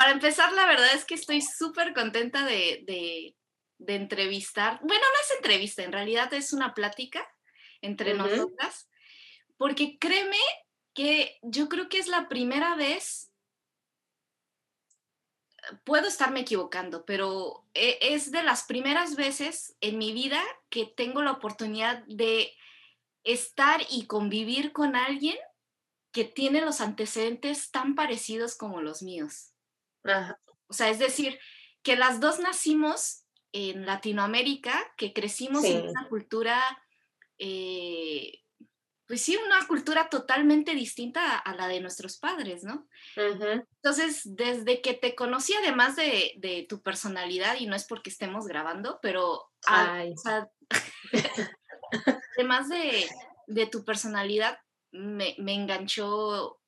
Para empezar, la verdad es que estoy súper contenta de, de, de, entrevistar. Bueno, no es entrevista, en realidad es una plática entre nosotras, porque créeme que yo creo que es la primera vez, puedo estarme equivocando, pero e, es de las primeras veces en mi vida que tengo la oportunidad de estar y convivir con alguien que tiene los antecedentes tan parecidos como los míos. O sea, es decir, que las dos nacimos en Latinoamérica, que crecimos en una cultura, eh, pues sí, una cultura totalmente distinta a, la de nuestros padres, ¿no? Entonces, desde que te conocí, además de, tu personalidad, y no es porque estemos grabando, pero además de, tu personalidad, me, me enganchó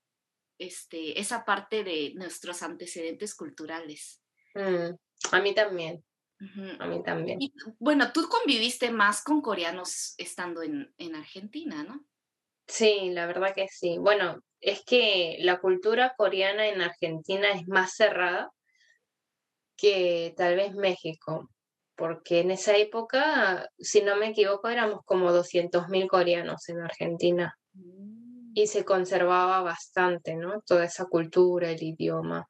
este, esa parte de nuestros antecedentes culturales. Mm, a mí también. A mí también. bueno, tú conviviste más con coreanos estando en, en Argentina, ¿no? Sí, la verdad que sí. Bueno, es que la cultura coreana en Argentina es más cerrada que tal vez México, porque en esa época, si no me equivoco, éramos como 200.000 coreanos en Argentina. Mm y se conservaba bastante, ¿no? Toda esa cultura, el idioma.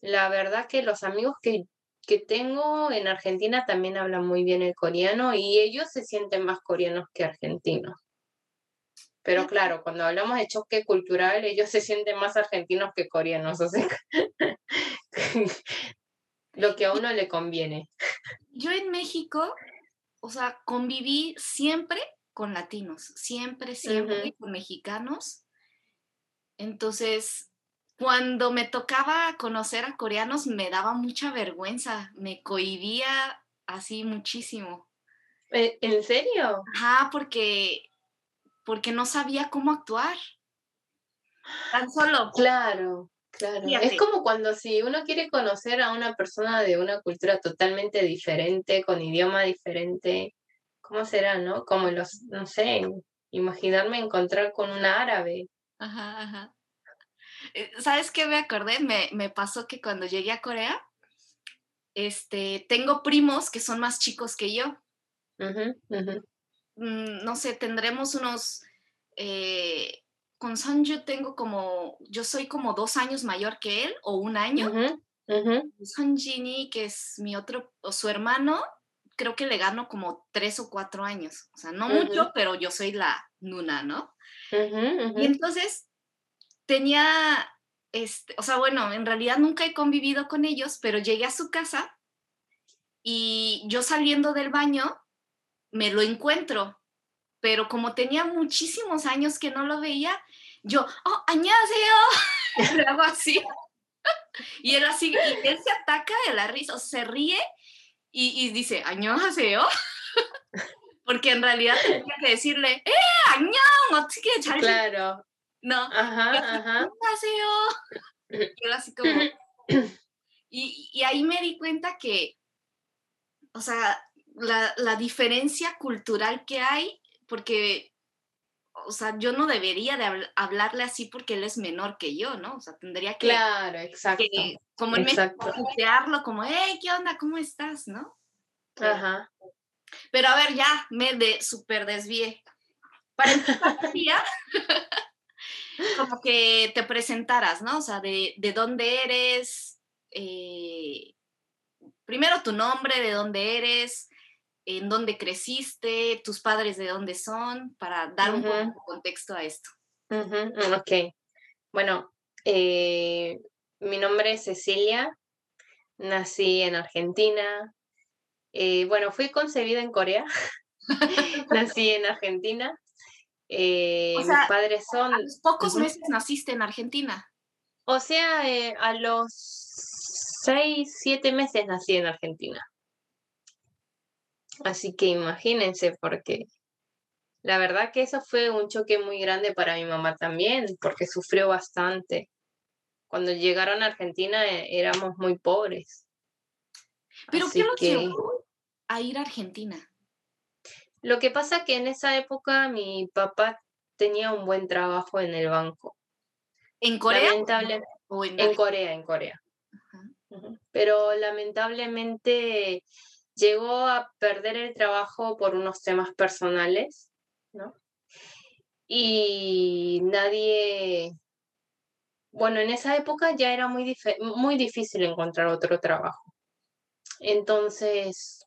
La verdad que los amigos que, que tengo en Argentina también hablan muy bien el coreano y ellos se sienten más coreanos que argentinos. Pero claro, cuando hablamos de choque cultural, ellos se sienten más argentinos que coreanos, o sea, lo que a uno le conviene. Yo en México, o sea, conviví siempre con latinos, siempre, siempre con mexicanos. Entonces, cuando me tocaba conocer a coreanos, me daba mucha vergüenza, me cohibía así muchísimo. ¿E, ¿En serio? Ajá, porque, porque no sabía cómo actuar. Tan solo. Claro, claro. Es como cuando si uno quiere conocer a una persona de una cultura totalmente diferente, con idioma diferente, ¿cómo será, no? Como los, no sé, imaginarme encontrar con un árabe. Ajá, ajá. Eh, ¿Sabes qué me acordé? Me, pasó que cuando llegué a Corea, este, tengo primos que son más chicos que yo. Mm, no sé, tendremos unos, eh, con Sanju tengo como, yo soy como dos años mayor que él, o un año. Son Jini, que es mi otro, o su hermano, creo que le gano como tres o cuatro años. O sea, no mucho, pero yo soy la nuna, ¿no? Y entonces tenía, este, o sea, bueno, en realidad nunca he convivido con ellos, pero llegué a su casa y yo saliendo del baño me lo encuentro, pero como tenía muchísimos años que no lo veía, yo, oh, añadeo, le hago así. y él así, y él se ataca de la risa, o se ríe y, y dice, ¿añohaseo? Porque en realidad tenía que decirle, ¡eh, añón! Claro. No. Ajá, ajá. Y así como... Y, y, ahí me di cuenta que, o sea, la, la diferencia cultural que hay, porque o sea, yo no debería de hablarle así porque él es menor que yo, ¿no? O sea, tendría que... Claro, exacto. como en México, como, hey, ¿qué onda? ¿Cómo estás? ¿No? Ajá. Pero a ver, ya me de super desvié. Para empezar, como que te presentaras, ¿no? O sea, de, de dónde eres, eh, primero tu nombre, de dónde eres, en dónde creciste, tus padres de dónde son, para dar un poco de contexto a esto. Ok. Bueno, eh, mi nombre es Cecilia, nací en Argentina. Eh, bueno, fui concebida en Corea, nací en Argentina. Eh, mis padres son... A los pocos meses naciste en Argentina. O sea, a los seis, siete meses nací en Argentina. Así que imagínense, porque la verdad que eso fue un choque muy grande para mi mamá también, porque sufrió bastante. Cuando llegaron a Argentina eh, éramos muy pobres. ¿Pero qué lo llevó a ir a Argentina? Lo que pasa que en esa época mi papá tenía un buen trabajo en el banco. ¿En Corea? en, Corea, en Corea. Pero lamentablemente llegó a perder el trabajo por unos temas personales, ¿no? Y nadie, bueno, en esa época ya era muy, muy difícil encontrar otro trabajo. Entonces,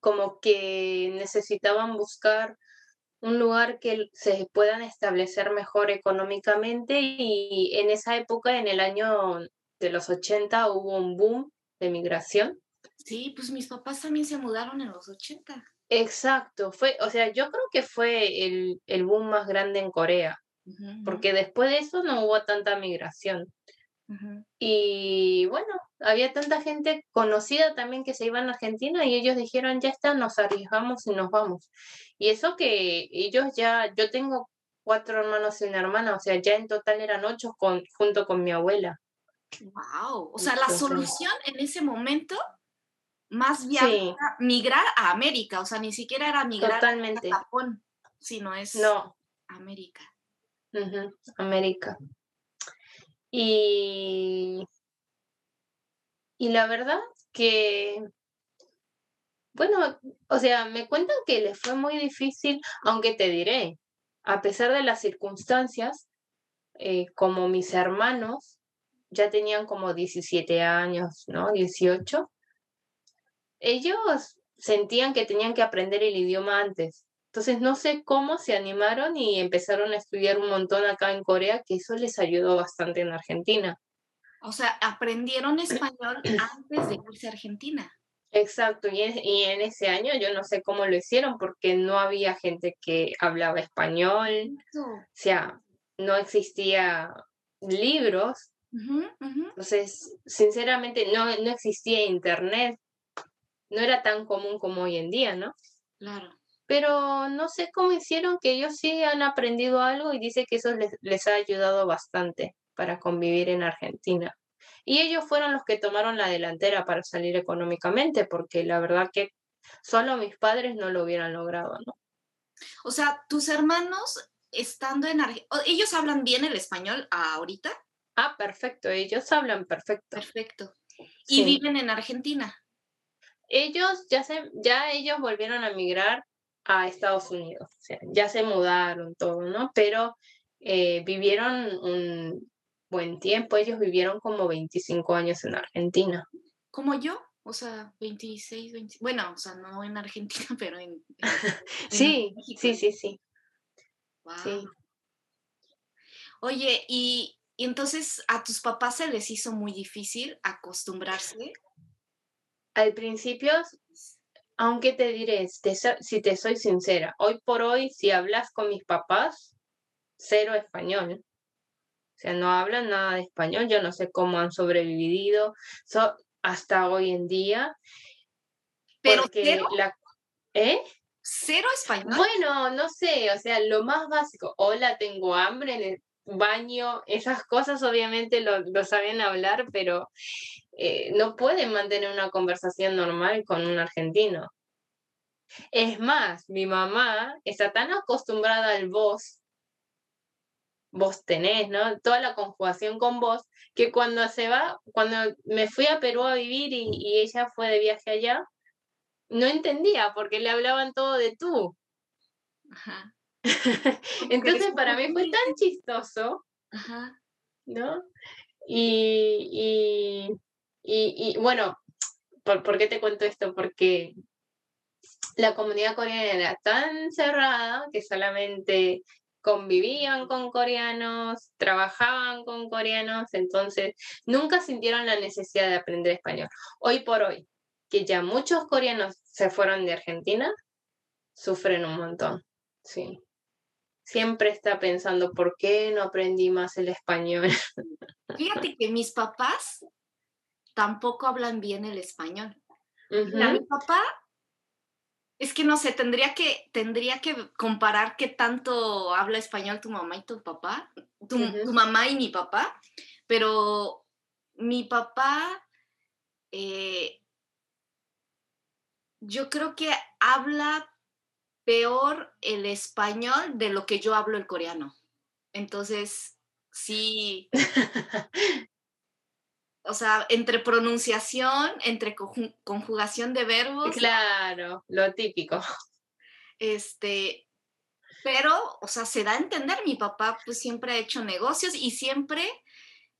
como que necesitaban buscar un lugar que se puedan establecer mejor económicamente y en esa época, en el año de los 80, hubo un boom de migración. Sí, pues mis papás también se mudaron en los 80. Exacto, fue, o sea, yo creo que fue el, el boom más grande en Corea, porque después de eso no hubo tanta migración. Y bueno, había tanta gente conocida también que se iban a Argentina y ellos dijeron, ya está, nos arriesgamos y nos vamos. Y eso que ellos ya, yo tengo cuatro hermanos y una hermana, o sea, ya en total eran ocho con, junto con mi abuela. Wow, o sea, la solución en ese momento más bien migrar a América, o sea, ni siquiera era migrar a Japón, sino es no. América. América. Y, y la verdad que, bueno, o sea, me cuentan que les fue muy difícil, aunque te diré, a pesar de las circunstancias, eh, como mis hermanos ya tenían como 17 años, ¿no? 18, ellos sentían que tenían que aprender el idioma antes. Entonces no sé cómo se animaron y empezaron a estudiar un montón acá en Corea, que eso les ayudó bastante en Argentina. O sea, aprendieron español antes de irse a Argentina. Exacto, y, en ese año yo no sé cómo lo hicieron porque no había gente que hablaba español, o sea, no existía libros, entonces, sinceramente, no, no existía internet, no era tan común como hoy en día, ¿no? Claro pero no sé cómo hicieron que ellos sí han aprendido algo y dice que eso les, ha ayudado bastante para convivir en Argentina. Y ellos fueron los que tomaron la delantera para salir económicamente, porque la verdad que solo mis padres no lo hubieran logrado, ¿no? O sea, tus hermanos estando en Argentina, ¿ellos hablan bien el español ahorita? Ah, perfecto, ellos hablan perfecto. Perfecto. ¿Y viven en Argentina? Ellos ya se, ya ellos volvieron a migrar a Estados Unidos. O sea, ya se mudaron todo, ¿no? Pero eh, vivieron un buen tiempo, ellos vivieron como 25 años en Argentina. ¿Como yo? O sea, 26, 20, bueno, o sea, no en Argentina, pero en... sí, sí, sí, sí, sí. Oye, y, y entonces a tus papás se les hizo muy difícil acostumbrarse. Al principio aunque te diré, si te soy sincera, hoy por hoy, si hablas con mis papás, cero español. O sea, no hablan nada de español. Yo no sé cómo han sobrevivido hasta hoy en día. Pero cero, la, ¿eh? ¿Cero español? Bueno, no sé, o sea, lo más básico. Hola, tengo hambre en el baño. Esas cosas obviamente lo, lo saben hablar, pero eh, no pueden mantener una conversación normal con un argentino. Es más, mi mamá está tan acostumbrada al vos, vos tenés, ¿no? Toda la conjugación con vos, que cuando se va, cuando me fui a Perú a vivir y, y ella fue de viaje allá, no entendía porque le hablaban todo de tú. Ajá. Entonces para mí fue tan chistoso, Ajá. ¿no? y, y, bueno, ¿por, qué te cuento esto? Porque la comunidad coreana era tan cerrada que solamente convivían con coreanos, trabajaban con coreanos, entonces nunca sintieron la necesidad de aprender español. Hoy por hoy, que ya muchos coreanos se fueron de Argentina, sufren un montón, sí. Siempre está pensando, ¿por qué no aprendí más el español? Fíjate que mis papás tampoco hablan bien el español. mi papá, es que no sé, tendría que, tendría que comparar qué tanto habla español tu mamá y tu papá, tu, mamá y mi papá, pero mi papá, eh, yo creo que habla peor el español de lo que yo hablo el coreano. Entonces, sí, o sea, entre pronunciación, entre conjugación de verbos. Claro, lo típico. Este, pero, o sea, se da a entender, mi papá pues siempre ha hecho negocios y siempre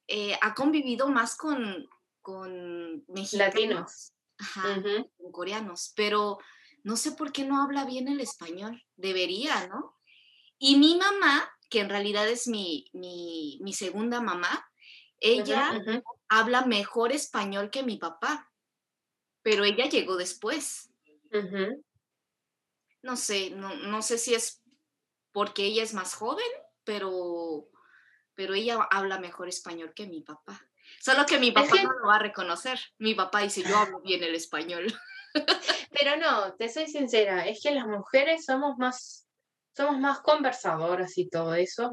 eh, ha convivido más con, con mexicanos. Latinos. Ajá, con coreanos, pero no sé por qué no habla bien el español. Debería, ¿no? Y mi mamá, que en realidad es mi, mi, segunda mamá, ella habla mejor español que mi papá, pero ella llegó después. No sé, no, no, sé si es porque ella es más joven, pero, pero ella habla mejor español que mi papá. Solo que mi papá no lo va a reconocer. Mi papá dice, yo hablo bien el español. Pero no, te soy sincera, es que las mujeres somos más, somos más conversadoras y todo eso.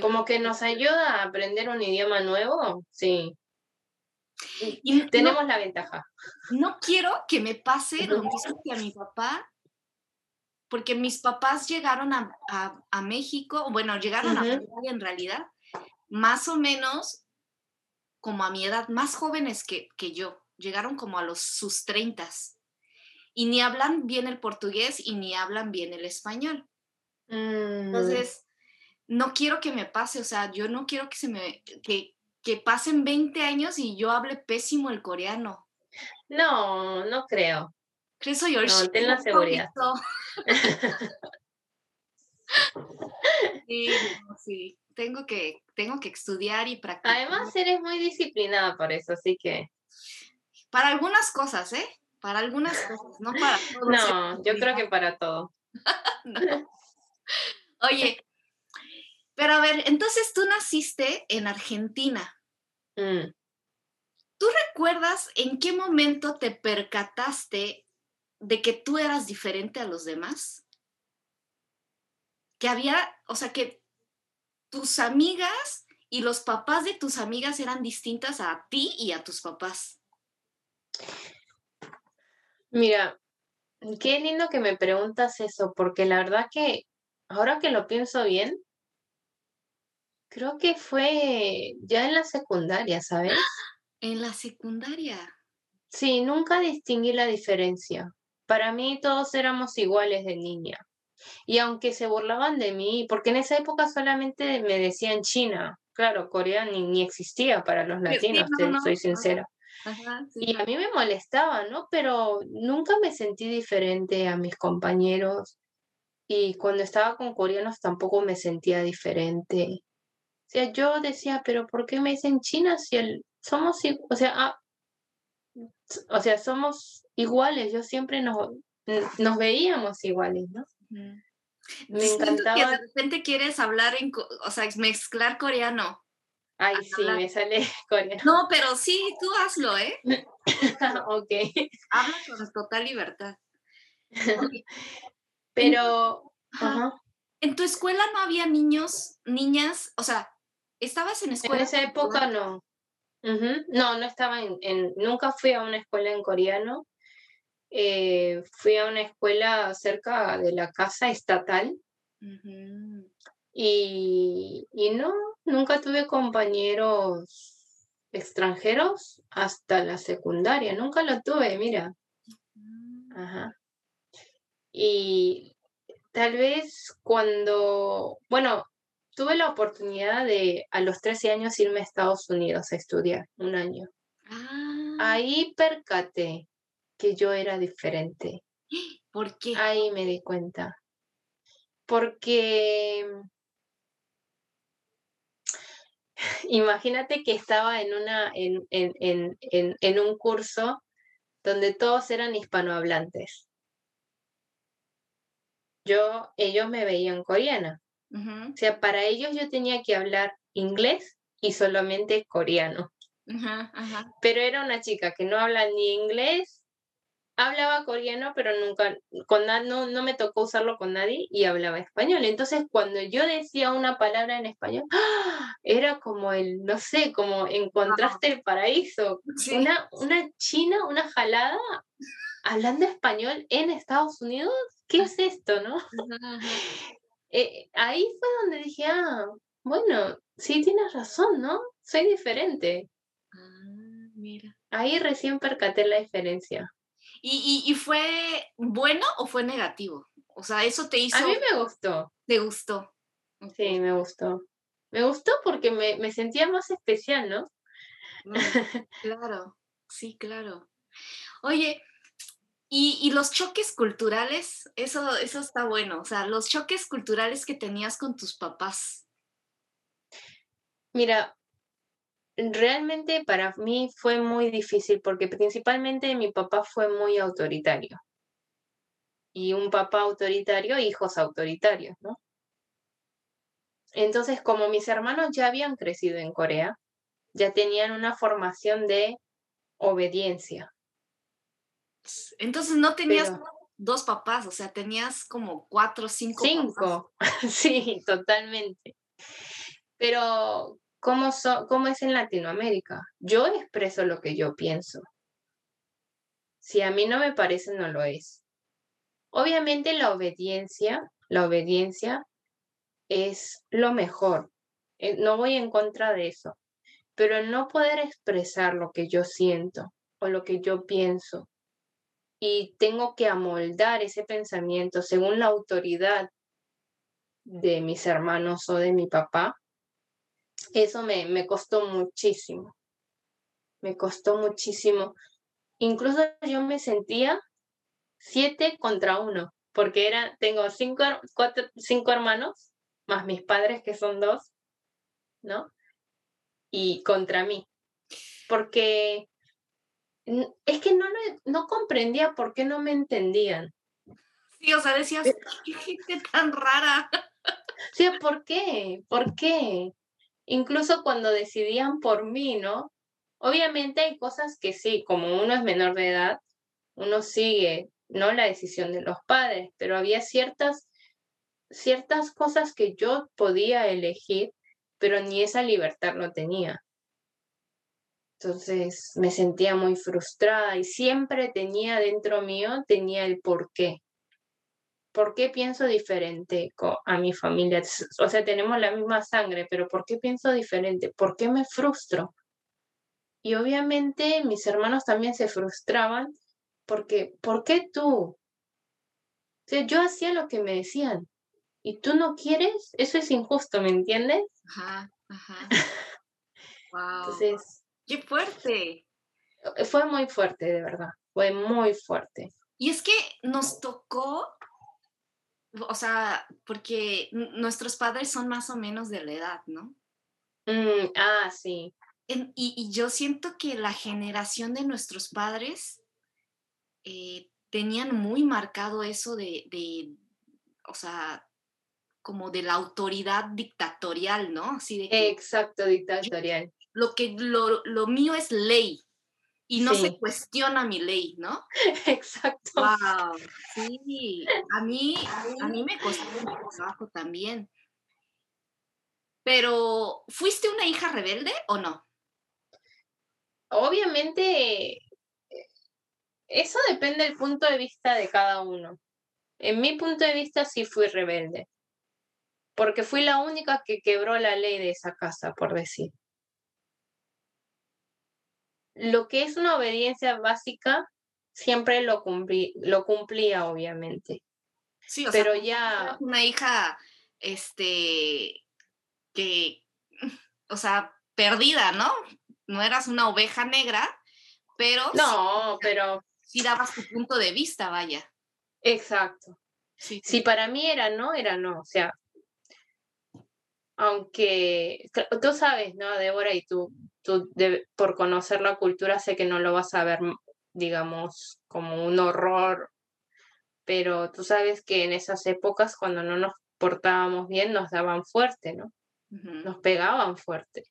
Como que nos ayuda a aprender un idioma nuevo, sí. Y tenemos la ventaja. No quiero que me pase lo mismo que a mi papá, porque mis papás llegaron a, a, México, bueno, llegaron a Francia en realidad, más o menos como a mi edad, más jóvenes que, que yo, llegaron como a los sus treintas y ni hablan bien el portugués y ni hablan bien el español. Mm. Entonces, no quiero que me pase, o sea, yo no quiero que se me que, que pasen 20 años y yo hable pésimo el coreano. No, no creo. Creo yo. No, ten la seguridad. sí, sí, tengo que, tengo que estudiar y practicar. Además, eres muy disciplinada por eso, así que. Para algunas cosas, ¿eh? Para algunas cosas, no para todo. No, yo creo que para todo. Oye, pero a ver, entonces tú naciste en Argentina. Mm. ¿Tú recuerdas en qué momento te percataste de que tú eras diferente a los demás? Que había, o sea, que tus amigas y los papás de tus amigas eran distintas a ti y a tus papás. Mira, qué lindo que me preguntas eso, porque la verdad que ahora que lo pienso bien, creo que fue ya en la secundaria, ¿sabes? En la secundaria. Sí, nunca distinguí la diferencia. Para mí todos éramos iguales de niña. Y aunque se burlaban de mí, porque en esa época solamente me decían China, claro, Corea ni, existía para los latinos, soy sincera. Y a mí me molestaba, ¿no? Pero nunca me sentí diferente a mis compañeros. Y cuando estaba con coreanos tampoco me sentía diferente. O sea, yo decía, pero ¿por qué me dicen China si el, somos, o sea, ah, o sea, somos iguales? Yo siempre nos, nos veíamos iguales, ¿no? Me encantaba. de repente quieres hablar en, o sea, mezclar coreano. Ay, sí, me sale coreano. No, pero sí, tú hazlo, ¿eh? ok. Habla con total libertad. pero, en tu escuela no había niños, niñas, o sea, ¿estabas en escuela? En esa época no. No, no estaba en, nunca fui a una escuela en coreano. Eh, fui a una escuela cerca de la casa estatal. Y, y no, nunca tuve compañeros extranjeros hasta la secundaria, nunca lo tuve, mira. Mm. Ajá. Y tal vez cuando, bueno, tuve la oportunidad de a los 13 años irme a Estados Unidos a estudiar un año. Ah. Ahí percaté que yo era diferente. ¿Por qué? Ahí me di cuenta. Porque imagínate que estaba en, una, en, en, en, en, un curso donde todos eran hispanohablantes. Yo, ellos me veían coreana. O sea, para ellos yo tenía que hablar inglés y solamente coreano. Pero era una chica que no habla ni inglés hablaba coreano, pero nunca, con no, no me tocó usarlo con nadie y hablaba español. Entonces, cuando yo decía una palabra en español, ¡ah! era como el, no sé, como encontraste el paraíso. Una, una china, una jalada, hablando español en Estados Unidos, ¿qué es esto, no? Eh, ahí fue donde dije, ah, bueno, sí tienes razón, ¿no? Soy diferente. Ah. Mira. Ahí recién percaté la diferencia. ¿Y, fue bueno o fue negativo? O sea, eso te hizo... A mí me gustó. ¿Te gustó? Sí, me gustó. Me gustó porque me, sentía más especial, ¿no? Mm, claro, sí, claro. Oye, y, los choques culturales, eso, eso está bueno. O sea, los choques culturales que tenías con tus papás. Mira, realmente para mí fue muy difícil porque principalmente mi papá fue muy autoritario. Y un papá autoritario, hijos autoritarios, ¿no? Entonces, como mis hermanos ya habían crecido en Corea, ya tenían una formación de obediencia. Entonces no tenías dos papás, o sea, tenías como cuatro, cinco. Cinco, sí, totalmente. Pero ¿Cómo, es en Latinoamérica? Yo expreso lo que yo pienso. Si a mí no me parece, no lo es. Obviamente la obediencia, la obediencia es lo mejor. Eh, no voy en contra de eso. Pero no poder expresar lo que yo siento o lo que yo pienso y tengo que amoldar ese pensamiento según la autoridad de mis hermanos o de mi papá, eso me, me costó muchísimo. Me costó muchísimo. Incluso yo me sentía siete contra uno, porque era, tengo cinco, cuatro, cinco hermanos, más mis padres que son dos, ¿no? Y contra mí. Porque es que no, no comprendía por qué no me entendían. Sí, o sea, decías, eh qué gente tan rara. Sí, ¿por qué? ¿Por qué? Incluso cuando decidían por mí, ¿no? Obviamente hay cosas que sí, como uno es menor de edad, uno sigue, ¿no? La decisión de los padres, pero había ciertas, ciertas cosas que yo podía elegir, pero ni esa libertad no tenía. Entonces me sentía muy frustrada y siempre tenía dentro mío, tenía el por qué. ¿Por qué pienso diferente a mi familia? O sea, tenemos la misma sangre, pero ¿por qué pienso diferente? ¿Por qué me frustro? Y obviamente mis hermanos también se frustraban porque, ¿por qué tú? O sea, yo hacía lo que me decían y tú no quieres, eso es injusto, ¿me entiendes? Ajá, ajá. wow. Entonces, qué fuerte. Fue muy fuerte, de verdad, fue muy fuerte. Y es que nos tocó o sea, porque nuestros padres son más o menos de la edad, ¿no? Mm, ah, sí. y, yo siento que la generación de nuestros padres eh, tenían muy marcado eso de, de, o sea, como de la autoridad dictatorial, ¿no? Así de Exacto, dictatorial. Lo que lo, lo mío es ley, y no se cuestiona mi ley, ¿no? Exacto. Wow, sí, a mí, a mí me costó mucho trabajo también. Pero, ¿fuiste una hija rebelde o no? Obviamente, eso depende del punto de vista de cada uno. En mi punto de vista sí fui rebelde, porque fui la única que quebró la ley de esa casa, por decir lo que es una obediencia básica, siempre lo, cumplí, lo cumplía, obviamente. Sí, o pero ya... Una hija, este, que, o sea, perdida, ¿no? No eras una oveja negra, pero... No, pero... Sí dabas tu punto de vista, vaya. Exacto. Sí, Si para mí era no, era no. O sea, aunque tú sabes, ¿no, Débora? Y tú tú por conocer la cultura sé que no lo vas a ver, digamos, como un horror, pero tú sabes que en esas épocas cuando no nos portábamos bien nos daban fuerte, ¿no? Nos pegaban fuerte.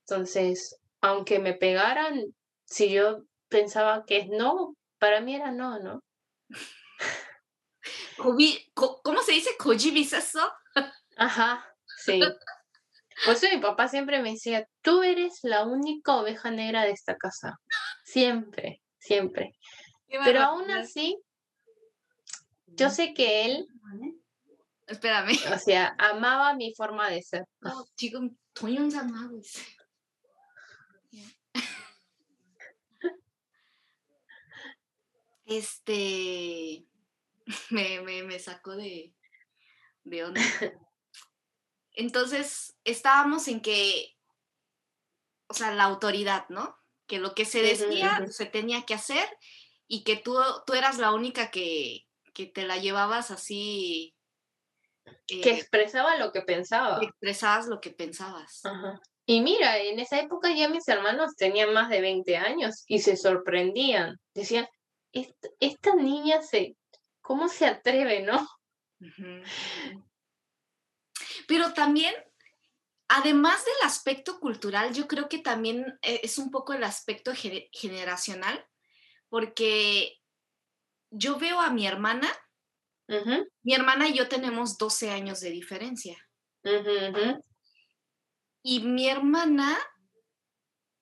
Entonces, aunque me pegaran, si yo pensaba que es no, para mí era no, ¿no? ¿Cómo se dice? ¿Kojibisaso? Ajá, sí. Por eso mi papá siempre me decía, tú eres la única oveja negra de esta casa. Siempre, siempre. Pero aún así, yo sé que él... Espérame. O sea, amaba mi forma de ser. No, chico, Este... Me, me, me sacó de, de onda. Entonces, estábamos en que, o sea, la autoridad, ¿no? Que lo que se decía se tenía que hacer y que tú, tú eras la única que, que te la llevabas así. que eh, expresaba lo que pensaba. Que expresabas lo que pensabas. Y mira, en esa época ya mis hermanos tenían más de 20 años y se sorprendían. Decían, esta, niña se, ¿cómo se atreve, no? Pero también, además del aspecto cultural, yo creo que también e, es un poco el aspecto generacional, porque yo veo a mi hermana, mi hermana y yo tenemos 12 años de diferencia. Y mi hermana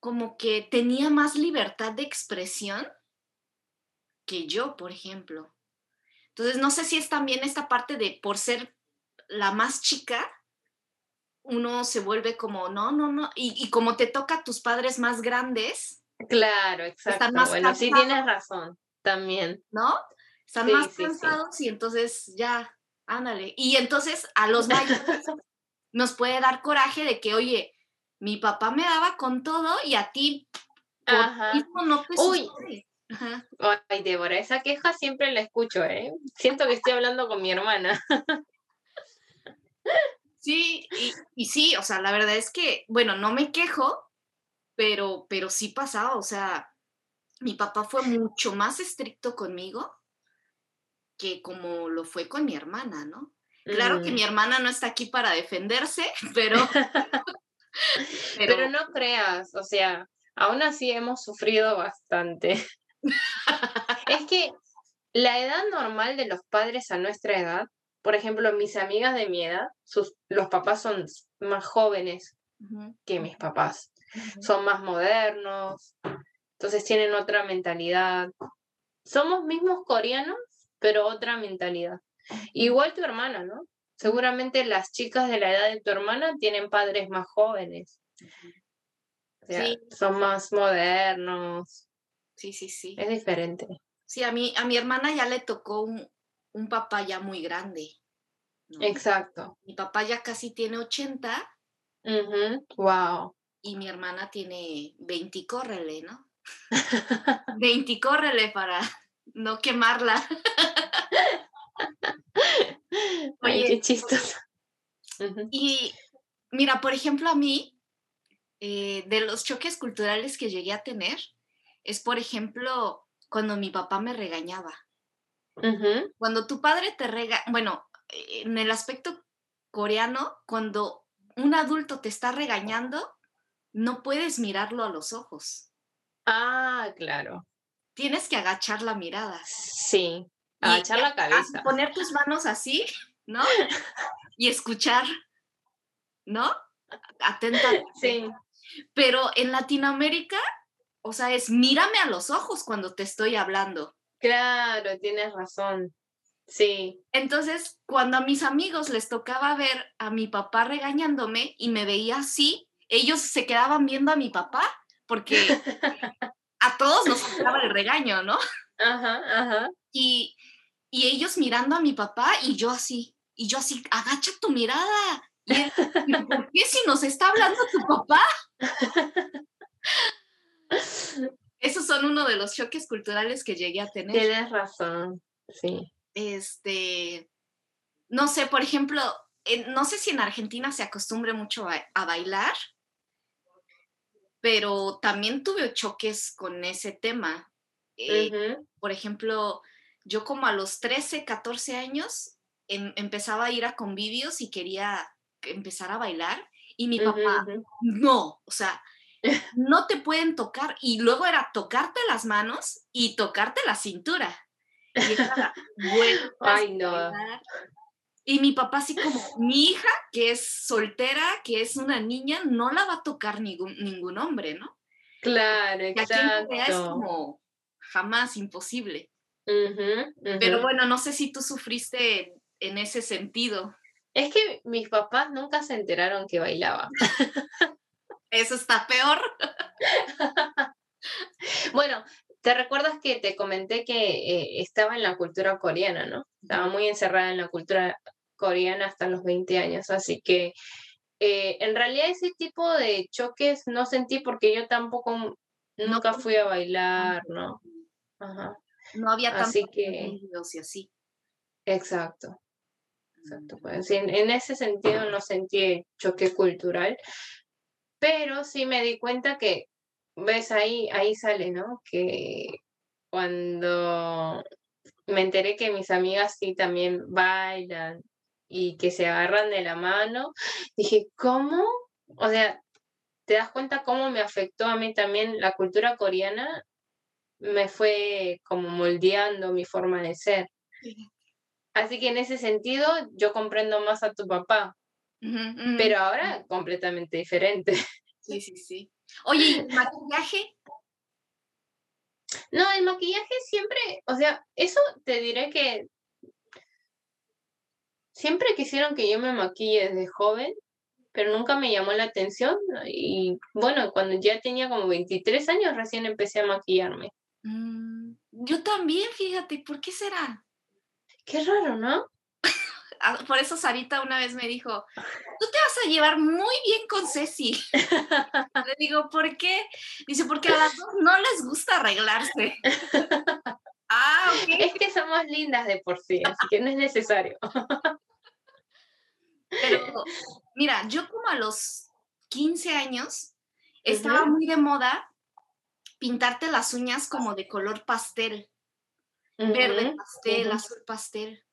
como que tenía más libertad de expresión que yo, por ejemplo. Entonces, no sé si es también esta parte de por ser la más chica, uno se vuelve como, no, no, no, y, como te toca a tus padres más grandes. Claro, exacto. Están más bueno, sí tienes razón, también. ¿No? Están más cansados y entonces ya, ándale. Y entonces a los mayores nos puede dar coraje de que, oye, mi papá me daba con todo y a ti por no te Uy. Ay, Débora, esa queja siempre la escucho, ¿eh? Siento que estoy hablando con mi hermana. Sí, y, sí, o sea, la verdad es que, bueno, no me quejo, pero, pero sí pasaba, o sea, mi papá fue mucho más estricto conmigo que como lo fue con mi hermana, ¿no? Claro que mi hermana no está aquí para defenderse, pero... pero... no creas, o sea, aún así hemos sufrido bastante. es que la edad normal de los padres a nuestra edad, por ejemplo, mis amigas de mi edad, sus, los papás son más jóvenes que mis papás, son más modernos, entonces tienen otra mentalidad. Somos mismos coreanos, pero otra mentalidad. Igual tu hermana, ¿no? Seguramente las chicas de la edad de tu hermana tienen padres más jóvenes. son más modernos. Sí, sí, sí. Es diferente. Sí, a mí, a mi hermana ya le tocó un, papá ya muy grande. Exacto. Mi papá ya casi tiene 80. Wow. Y mi hermana tiene 20 córrele, ¿no? 20 córrele para no quemarla. Oye, qué chistoso. Y mira, por ejemplo, a mí, eh, de los choques culturales que llegué a tener, es, por ejemplo, cuando mi papá me regañaba. Cuando tu padre te rega, bueno, en el aspecto coreano, cuando un adulto te está regañando, no puedes mirarlo a los ojos. Ah, claro. Tienes que agachar la mirada. Sí, agachar la cabeza. Poner tus manos así, ¿no? y escuchar, ¿no? Atentamente. Sí. Pero en Latinoamérica o sea, es mírame a los ojos cuando te estoy hablando. Claro, tienes razón. Sí. Entonces, cuando a mis amigos les tocaba ver a mi papá regañándome y me veía así, ellos se quedaban viendo a mi papá porque a todos nos tocaba el regaño, ¿no? Ajá, ajá. Y, y ellos mirando a mi papá y yo así, y yo así, agacha tu mirada. Y ¿Por qué si nos está hablando tu papá? Esos son uno de los choques culturales que llegué a tener. Tienes razón, sí. Este, no sé, por ejemplo, no sé si en Argentina se acostumbre mucho a, bailar, pero también tuve choques con ese tema. Eh, por ejemplo, yo como a los 13, 14 años em, empezaba a ir a convivios y quería empezar a bailar y mi papá, no, o sea, no te pueden tocar. Y luego era tocarte las manos y tocarte la cintura. Y era, Ay, no. Y mi papá así como, mi hija, que es soltera, que es una niña, no la va a tocar ningún, ningún hombre, ¿no? Claro, exacto. es como jamás imposible. Pero bueno, no sé si tú sufriste en ese sentido. Es que mis papás nunca se enteraron que bailaba. Eso está peor. bueno, ¿Te recuerdas que te comenté que eh, estaba en la cultura coreana, ¿no? Estaba muy encerrada en la cultura coreana hasta los 20 años, así que eh, en realidad ese tipo de choques no sentí porque yo tampoco nunca fui a bailar, ¿no? Ajá. No había tantos así que y así. Exacto. Exacto. Pues, en, en, ese sentido no sentí choque cultural, pero sí me di cuenta que, ves, ahí, ahí sale, ¿no? Que cuando me enteré que mis amigas sí también bailan y que se agarran de la mano, dije, ¿cómo? O sea, ¿te das cuenta cómo me afectó a mí también la cultura coreana? Me fue como moldeando mi forma de ser. Así que en ese sentido yo comprendo más a tu papá, pero ahora completamente diferente. Sí, sí, sí. Oye, ¿el maquillaje? No, el maquillaje siempre, o sea, eso te diré que siempre quisieron que yo me maquille desde joven, pero nunca me llamó la atención. Y bueno, cuando ya tenía como 23 años recién empecé a maquillarme. Mm, yo también, fíjate, ¿por qué será? Qué raro, ¿no? Ah, por eso Sarita una vez me dijo, tú te vas a llevar muy bien con Ceci. Le digo, ¿por qué? Dice, porque a las dos no les gusta arreglarse. ah, ok. Es que somos lindas de por sí, así que no es necesario. Pero, mira, yo como a los 15 años estaba muy de moda pintarte las uñas como de color pastel. Verde pastel, azul pastel.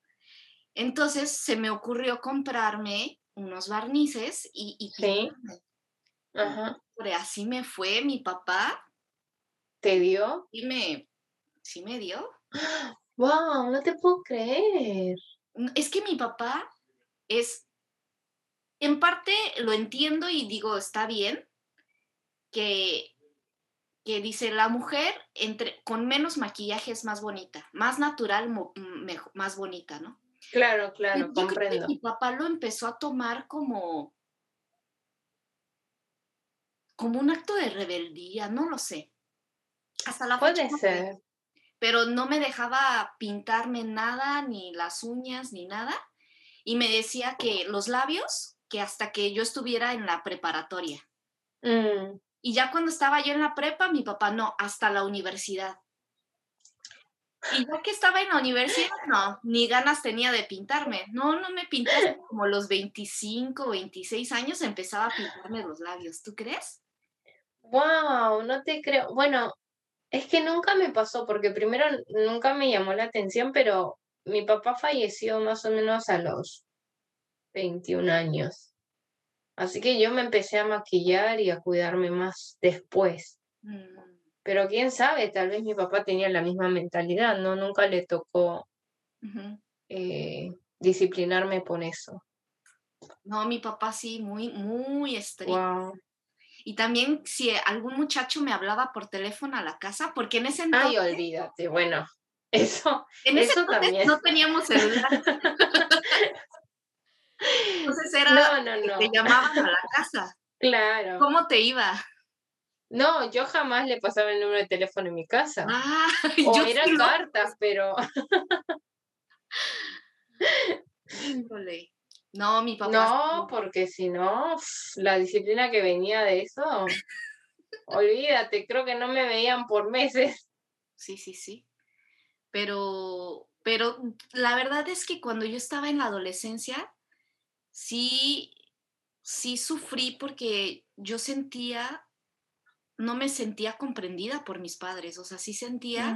Entonces se me ocurrió comprarme unos barnices y, y sí. Ajá. así me fue mi papá. ¿Te dio? Y me, sí me dio. ¡Wow! No te puedo creer. Es que mi papá es en parte lo entiendo y digo, está bien, que, que dice la mujer entre, con menos maquillaje es más bonita, más natural, más bonita, ¿no? Claro, claro, comprendo. mi papá lo empezó a tomar como, como un acto de rebeldía, no lo sé. Hasta la Puede ser. pero no me dejaba pintarme nada, ni las uñas, ni nada. Y me decía que los labios que hasta que yo estuviera en la preparatoria. Mm. Y ya cuando estaba yo en la prepa, mi papá no, hasta la universidad. Y ya que estaba en la universidad, no, ni ganas tenía de pintarme. No, no me pinté como los 25, 26 años empezaba a pintarme los labios. ¿Tú crees? Wow, no te creo. Bueno, es que nunca me pasó porque primero nunca me llamó la atención, pero mi papá falleció más o menos a los 21 años. Así que yo me empecé a maquillar y a cuidarme más después. Mm. Pero quién sabe, tal vez mi papá tenía la misma mentalidad, ¿no? Nunca le tocó eh, disciplinarme por eso. No, mi papá sí, muy, muy estricto. Y también si algún muchacho me hablaba por teléfono a la casa, porque en ese entonces... Ay, olvídate, bueno, eso, en ese eso también. no teníamos celular. Entonces era no, no, no. te llamaban a la casa. Claro. ¿Cómo te iba? No, yo jamás le pasaba el número de teléfono en mi casa. Ah, o yo eran cartas, pero. No, mi papá. No, porque si no, la disciplina que venía de eso, olvídate, creo que no me veían por meses. Sí, sí, sí. Pero, pero la verdad es que cuando yo estaba en la adolescencia, sí, sí sufrí porque yo sentía, no me sentía comprendida por mis padres, o sea, sí sentía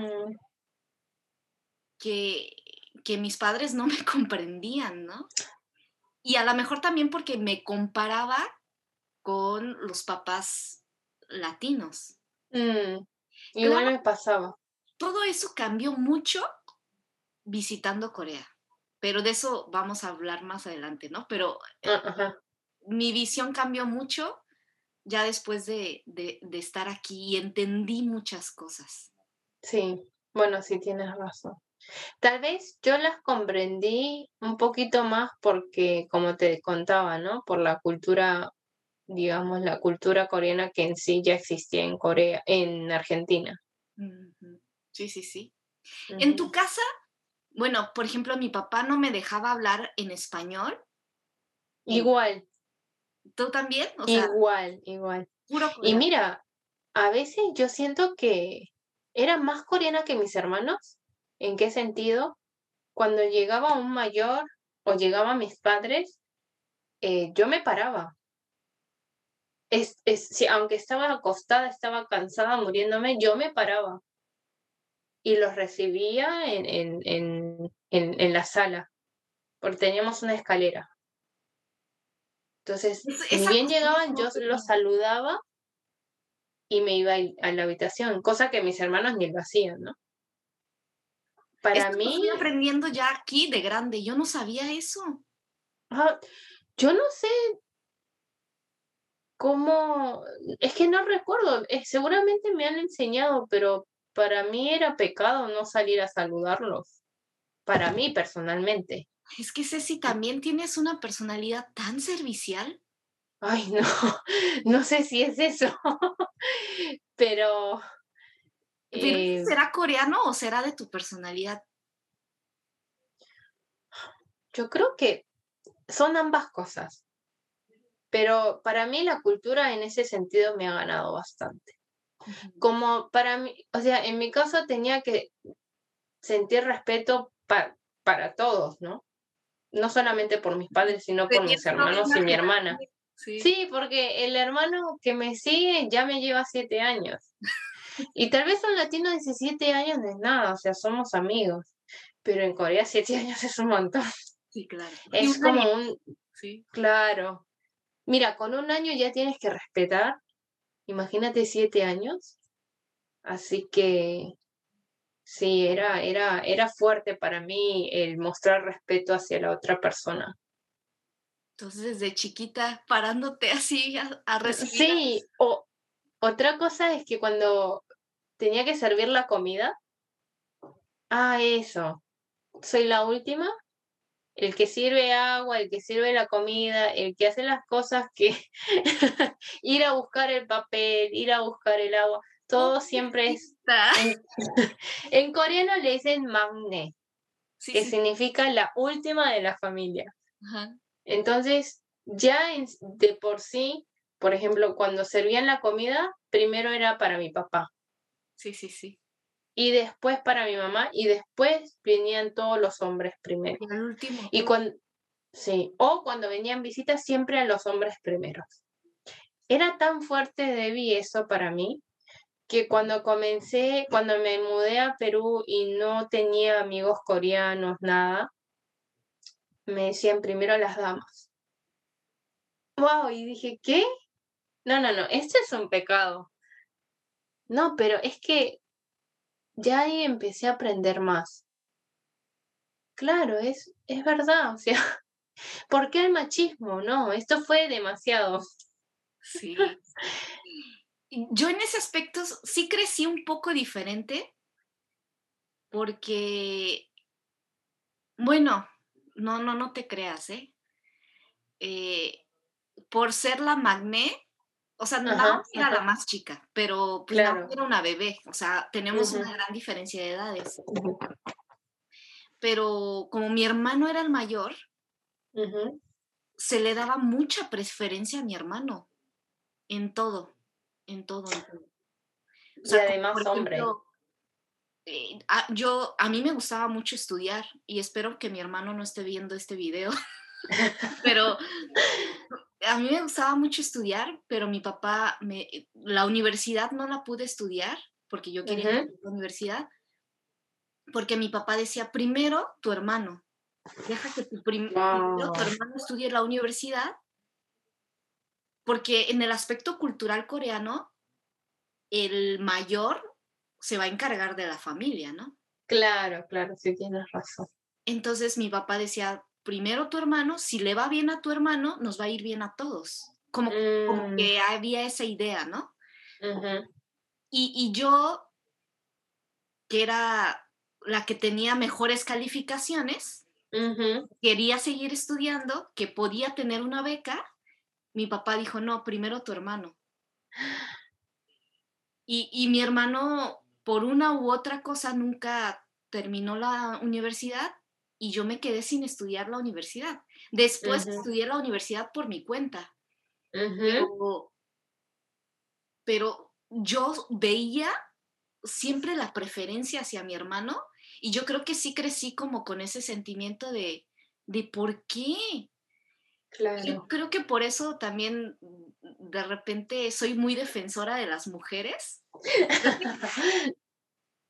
que, que mis padres no me comprendían, ¿no? Y a lo mejor también porque me comparaba con los papás latinos. Mm, igual me pasaba. Todo eso cambió mucho visitando Corea pero de eso vamos a hablar más adelante, ¿no? Pero ah, mi visión cambió mucho ya después de, estar aquí y entendí muchas cosas. Sí, bueno, sí tienes razón. Tal vez yo las comprendí un poquito más porque, como te contaba, ¿no? Por la cultura, digamos, la cultura coreana que en sí ya existía en Corea, en Argentina. Sí, sí, sí. En tu casa, bueno, por ejemplo, mi papá no me dejaba hablar en español. Igual. ¿Tú también? igual, igual. y mira, a veces yo siento que era más coreana que mis hermanos. ¿En qué sentido? Cuando llegaba un mayor o llegaban mis padres, eh, yo me paraba. Es, si, aunque estaba acostada, estaba cansada, muriéndome, yo me paraba y los recibía en, en, en, en la sala, porque teníamos una escalera. Entonces, si bien llegaban, yo los saludaba y me iba a la habitación, cosa que mis hermanos ni lo hacían, ¿no? Para mí... Estoy aprendiendo ya aquí de grande, yo no sabía eso. yo no sé cómo, es que no recuerdo, eh, seguramente me han enseñado, pero para mí era pecado no salir a saludarlos, para mí personalmente. Es que Ceci, también tienes una personalidad tan servicial. Ay, no, no sé si es eso, pero... Eh, ¿Será coreano o será de tu personalidad? Yo creo que son ambas cosas, pero para mí la cultura en ese sentido me ha ganado bastante. Como para mí, o sea, en mi caso tenía que sentir respeto para todos, ¿no? No solamente por mis padres, sino por mis hermanos y mi hermana. Sí. porque el hermano que me sigue ya me lleva siete años. Y tal vez un latino de 17 años no es nada, o sea, somos amigos. Pero en Corea siete años es un montón. Sí, claro. Es como un... Sí. Claro. Mira, con un año ya tienes que respetar imagínate siete años. Así que sí, era, era, era fuerte para mí el mostrar respeto hacia la otra persona. Entonces, desde chiquita, parándote así a, recibir. Sí, o otra cosa es que cuando tenía que servir la comida, ah, eso, soy la última, el que sirve agua, el que sirve la comida, el que hace las cosas que ir a buscar el papel, ir a buscar el agua, todo siempre es... En, coreano le dicen magne, que significa la última de la familia. Entonces, ya de por sí, por ejemplo, cuando servían la comida, primero era para mi papá. Sí, sí, sí y después para mi mamá y después venían todos los hombres primero. Y último. Y cuando, sí, o cuando venían visitas siempre a los hombres primeros. Era tan fuerte Debbie eso para mí que cuando comencé, cuando me mudé a Perú y no tenía amigos coreanos, nada, me decían primero las damas. Wow, y dije, ¿qué? No, no, no, esto es un pecado. No, pero es que ya ahí empecé a aprender más. Claro, es, es verdad, o sea, ¿por qué el machismo? No, esto fue demasiado. Sí. Yo en ese aspecto sí crecí un poco diferente porque, bueno, no, no, no te creas, ¿eh? eh por ser la magné, o sea, no era la más chica, pero pues, era una bebé. O sea, tenemos una gran diferencia de edades. Pero como mi hermano era el mayor, se le daba mucha preferencia a mi hermano en todo, en todo. y además hombre. Eh, a, yo, a mí me gustaba mucho estudiar y espero que mi hermano no esté viendo este video, pero a mí me gustaba mucho estudiar, pero mi papá, me, la universidad no la pude estudiar porque yo quería ir a la universidad, porque mi papá decía, primero tu hermano, deja que tu, primero tu hermano estudie la universidad, porque en el aspecto cultural coreano, el mayor se va a encargar de la familia, ¿no? Claro, claro, sí tienes razón. Entonces mi papá decía, primero tu hermano, si le va bien a tu hermano, nos va a ir bien a todos. Como, mm. que había esa idea, ¿no? y, yo, que era la que tenía mejores calificaciones, quería seguir estudiando, que podía tener una beca, mi papá dijo, no, primero tu hermano. Y, y mi hermano por una u otra cosa nunca terminó la universidad y yo me quedé sin estudiar la universidad. Después estudié la universidad por mi cuenta. pero, yo veía siempre la preferencia hacia mi hermano y yo creo que sí crecí como con ese sentimiento de, de por qué. Claro. Yo creo que por eso también de repente soy muy defensora de las mujeres.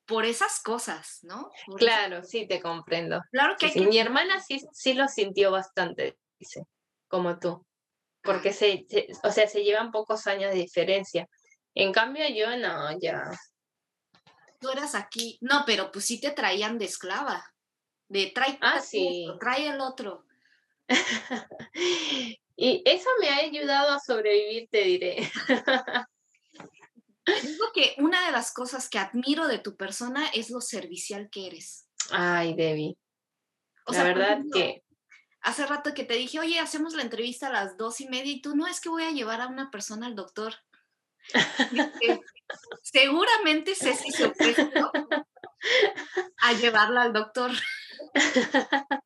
por esas cosas, ¿no? claro, sí, te comprendo. Claro que, Mi hermana sí, sí lo sintió bastante, dice, como tú. Porque ah. se, o sea, se llevan pocos años de diferencia. En cambio, yo no, ya. Tú eras aquí. No, pero pues sí te traían de esclava. De trae, ah, sí. trae el otro. y eso me ha ayudado a sobrevivir, te diré. Digo que una de las cosas que admiro de tu persona es lo servicial que eres. Ay, Debbie. O la verdad que. Hace rato que te dije, oye, hacemos la entrevista a las dos y media y tú, no, es que voy a llevar a una persona al doctor. seguramente Ceci se ofreció a llevarla al doctor.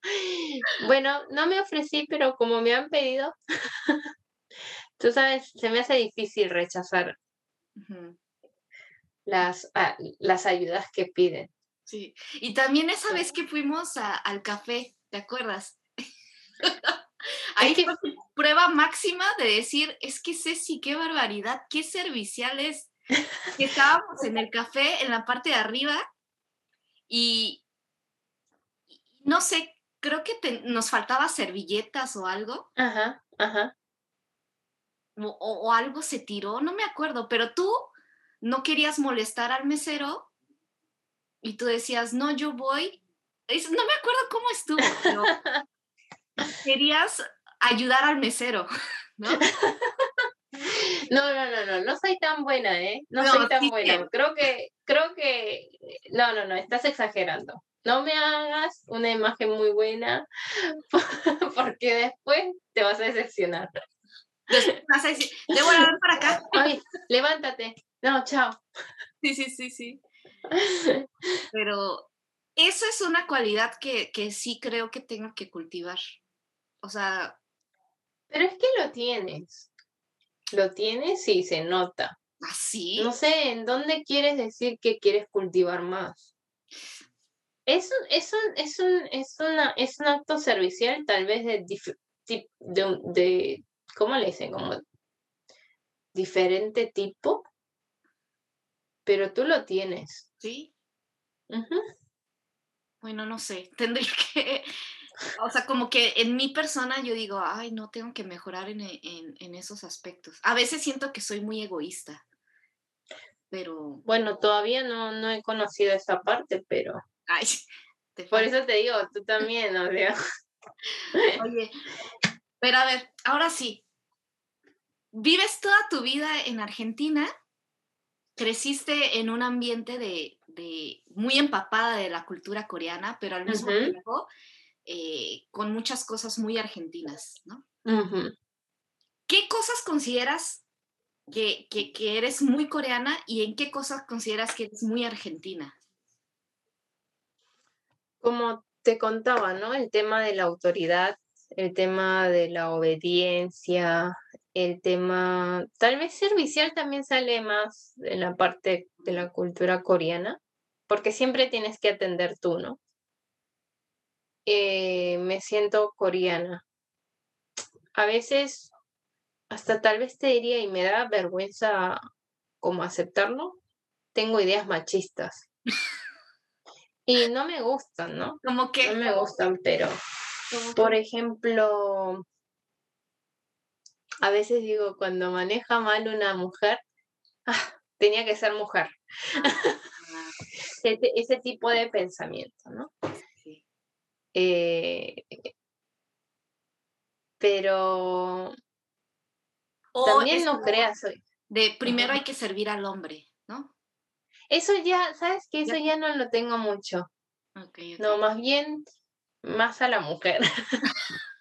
bueno, no me ofrecí, pero como me han pedido, tú sabes, se me hace difícil rechazar las, ah, las ayudas que piden. Sí, y también esa vez que fuimos al café, ¿te acuerdas? Ahí fue prueba máxima de decir, es que Ceci, qué barbaridad, qué servicial es. Que estábamos en el café, en la parte de arriba, y no sé, creo que nos faltaba servilletas o algo. Ajá, ajá o, algo se tiró, no me acuerdo, pero tú no querías molestar al mesero y tú decías, no, yo voy. No me acuerdo cómo estuvo, pero querías ayudar al mesero, ¿no? No, no, no, no, no soy tan buena, ¿eh? No, soy tan buena. Creo que, creo que, no, no, no, estás exagerando. No me hagas una imagen muy buena porque después te vas a decepcionar vas a decir, dar para acá. Ay, levántate. No, chao. Sí, sí, sí, sí. Pero eso es una cualidad que, que sí creo que tengo que cultivar. O sea. Pero es que lo tienes. Lo tienes y se nota. ¿Así? ¿Ah, no sé, ¿en dónde quieres decir que quieres cultivar más? Es un, es un, es un, es una, es un acto servicial tal vez de, de, de, ¿cómo le dicen? Como diferente tipo, pero tú lo tienes. Sí. Bueno, no sé, tendría que, o sea, como que en mi persona yo digo, ay, no tengo que mejorar en, en esos aspectos. A veces siento que soy muy egoísta, pero... Bueno, todavía no, no he conocido esa parte, pero... Ay, Por eso te digo, tú también, ¿no? Oye, pero a ver, ahora sí, vives toda tu vida en Argentina, creciste en un ambiente de, muy empapada de la cultura coreana, pero al mismo tiempo eh, con muchas cosas muy argentinas, ¿no? ¿Qué cosas consideras que, que, eres muy coreana y en qué cosas consideras que eres muy argentina? Como te contaba, ¿no? El tema de la autoridad, el tema de la obediencia, el tema, tal vez servicial también sale más en la parte de la cultura coreana, porque siempre tienes que atender tú, ¿no? Eh, me siento coreana. A veces, hasta tal vez te diría, y me da vergüenza como aceptarlo, tengo ideas machistas. Y no me gustan, ¿no? Como que... No me gustan, pero, por ejemplo, a veces digo, cuando maneja mal una mujer, ah, tenía que ser mujer. Ah. ese, tipo de pensamiento, ¿no? Eh, pero también no creas. De primero hay que servir al hombre, ¿no? Eso ya, ¿sabes qué? Eso ya, no lo tengo mucho. No, más bien más a la mujer.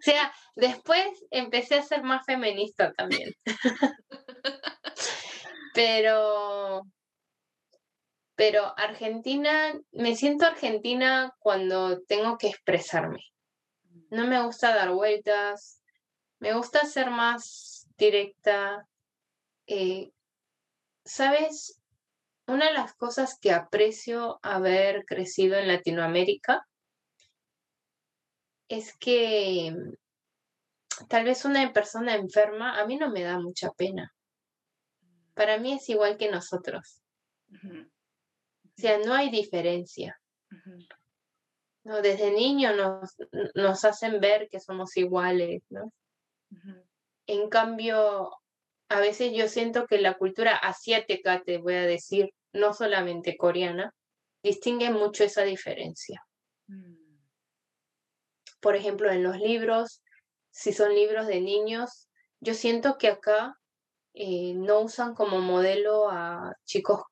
O sea, después empecé a ser más feminista también. pero, pero Argentina, me siento argentina cuando tengo que expresarme. No me gusta dar vueltas, me gusta ser más directa. Eh, ¿Sabes? Una de las cosas que aprecio haber crecido en Latinoamérica es que mm, tal vez una persona enferma a mí no me da mucha pena. Para mí es igual que nosotros. O sea, no hay diferencia. No, desde niño nos, nos, hacen ver que somos iguales, ¿no? En cambio, a veces yo siento que la cultura asiática, te voy a decir, no solamente coreana, distingue mucho esa diferencia. Mm. Por ejemplo, en los libros, si son libros de niños, yo siento que acá eh, no usan como modelo a chicos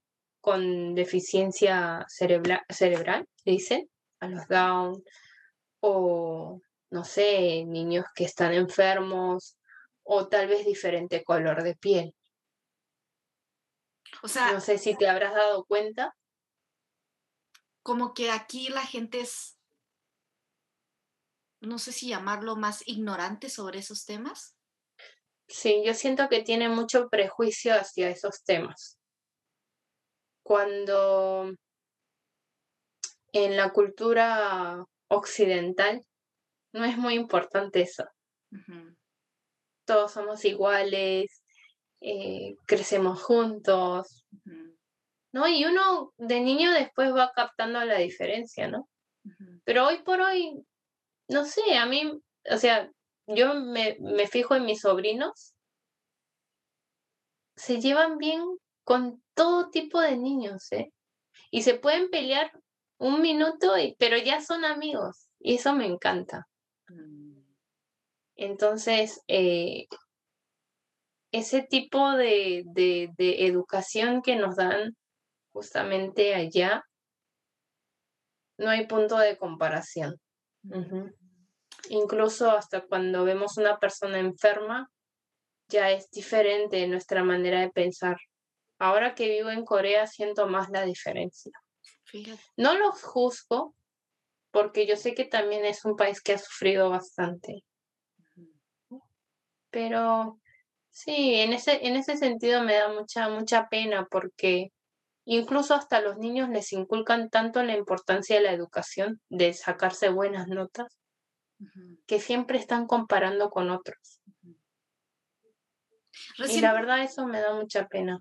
con deficiencia cerebral, dicen, a los Down, o no sé, niños que están enfermos, o tal vez diferente color de piel. O sea, no sé si te habrás dado cuenta. Como que aquí la gente es, no sé si llamarlo más ignorante sobre esos temas. Sí, yo siento que tiene mucho prejuicio hacia esos temas. Cuando en la cultura occidental no es muy importante eso. Todos somos iguales, eh, crecemos juntos, ¿no? Y uno de niño después va captando la diferencia, ¿no? Pero hoy por hoy, no sé, a mí, o sea, yo me, me fijo en mis sobrinos, se llevan bien con todo tipo de niños, ¿eh? Y se pueden pelear un minuto, y, pero ya son amigos, y eso me encanta. Mm. Entonces, eh, ese tipo de, de, de, educación que nos dan justamente allá, no hay punto de comparación. Incluso hasta cuando vemos una persona enferma, ya es diferente nuestra manera de pensar. Ahora que vivo en Corea siento más la diferencia. No los juzgo porque yo sé que también es un país que ha sufrido bastante. Pero sí, en ese, en ese sentido me da mucha, mucha pena porque incluso hasta los niños les inculcan tanto la importancia de la educación, de sacarse buenas notas, que siempre están comparando con otros. y la verdad eso me da mucha pena.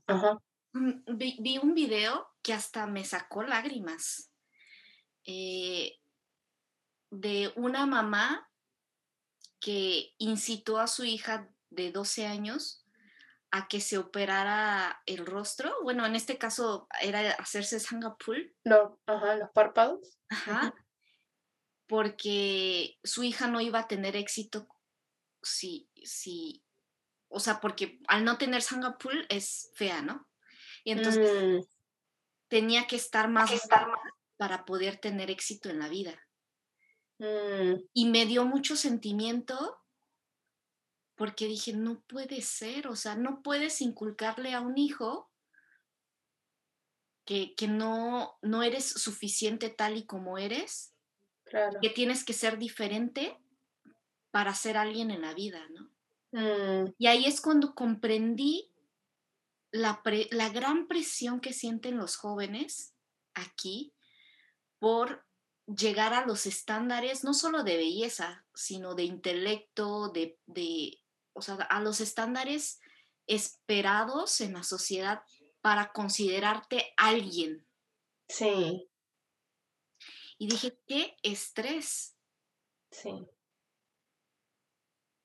Mm, vi, un video que hasta me sacó lágrimas eh, de una mamá que incitó a su hija de 12 años a que se operara el rostro. Bueno, en este caso era hacerse sangapul. No, ajá, los párpados. Ajá porque su hija no iba a tener éxito si, si, o sea, porque al no tener Sangapul es fea, ¿no? Y entonces mm. tenía que estar más, para poder tener éxito en la vida. Mm. Y me dio mucho sentimiento porque dije, no puede ser, o sea, no puedes inculcarle a un hijo que, que no, no eres suficiente tal y como eres que tienes que ser diferente para ser alguien en la vida, ¿no? Mm. Y ahí es cuando comprendí la, la gran presión que sienten los jóvenes aquí por llegar a los estándares, no solo de belleza, sino de intelecto, de, de, o sea, a los estándares esperados en la sociedad para considerarte alguien. Sí. Y dije, qué estrés. Sí.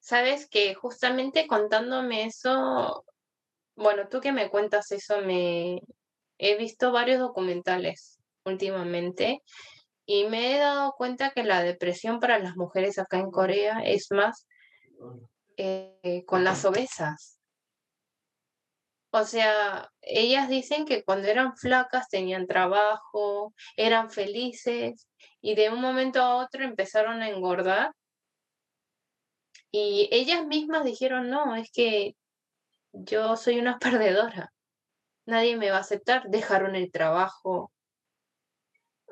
Sabes que justamente contándome eso, bueno, tú que me cuentas eso, me he visto varios documentales últimamente y me he dado cuenta que la depresión para las mujeres acá en Corea es más eh, con las obesas. O sea, ellas dicen que cuando eran flacas tenían trabajo, eran felices y de un momento a otro empezaron a engordar. Y ellas mismas dijeron, no, es que yo soy una perdedora. nadie me va a aceptar, dejaron el trabajo.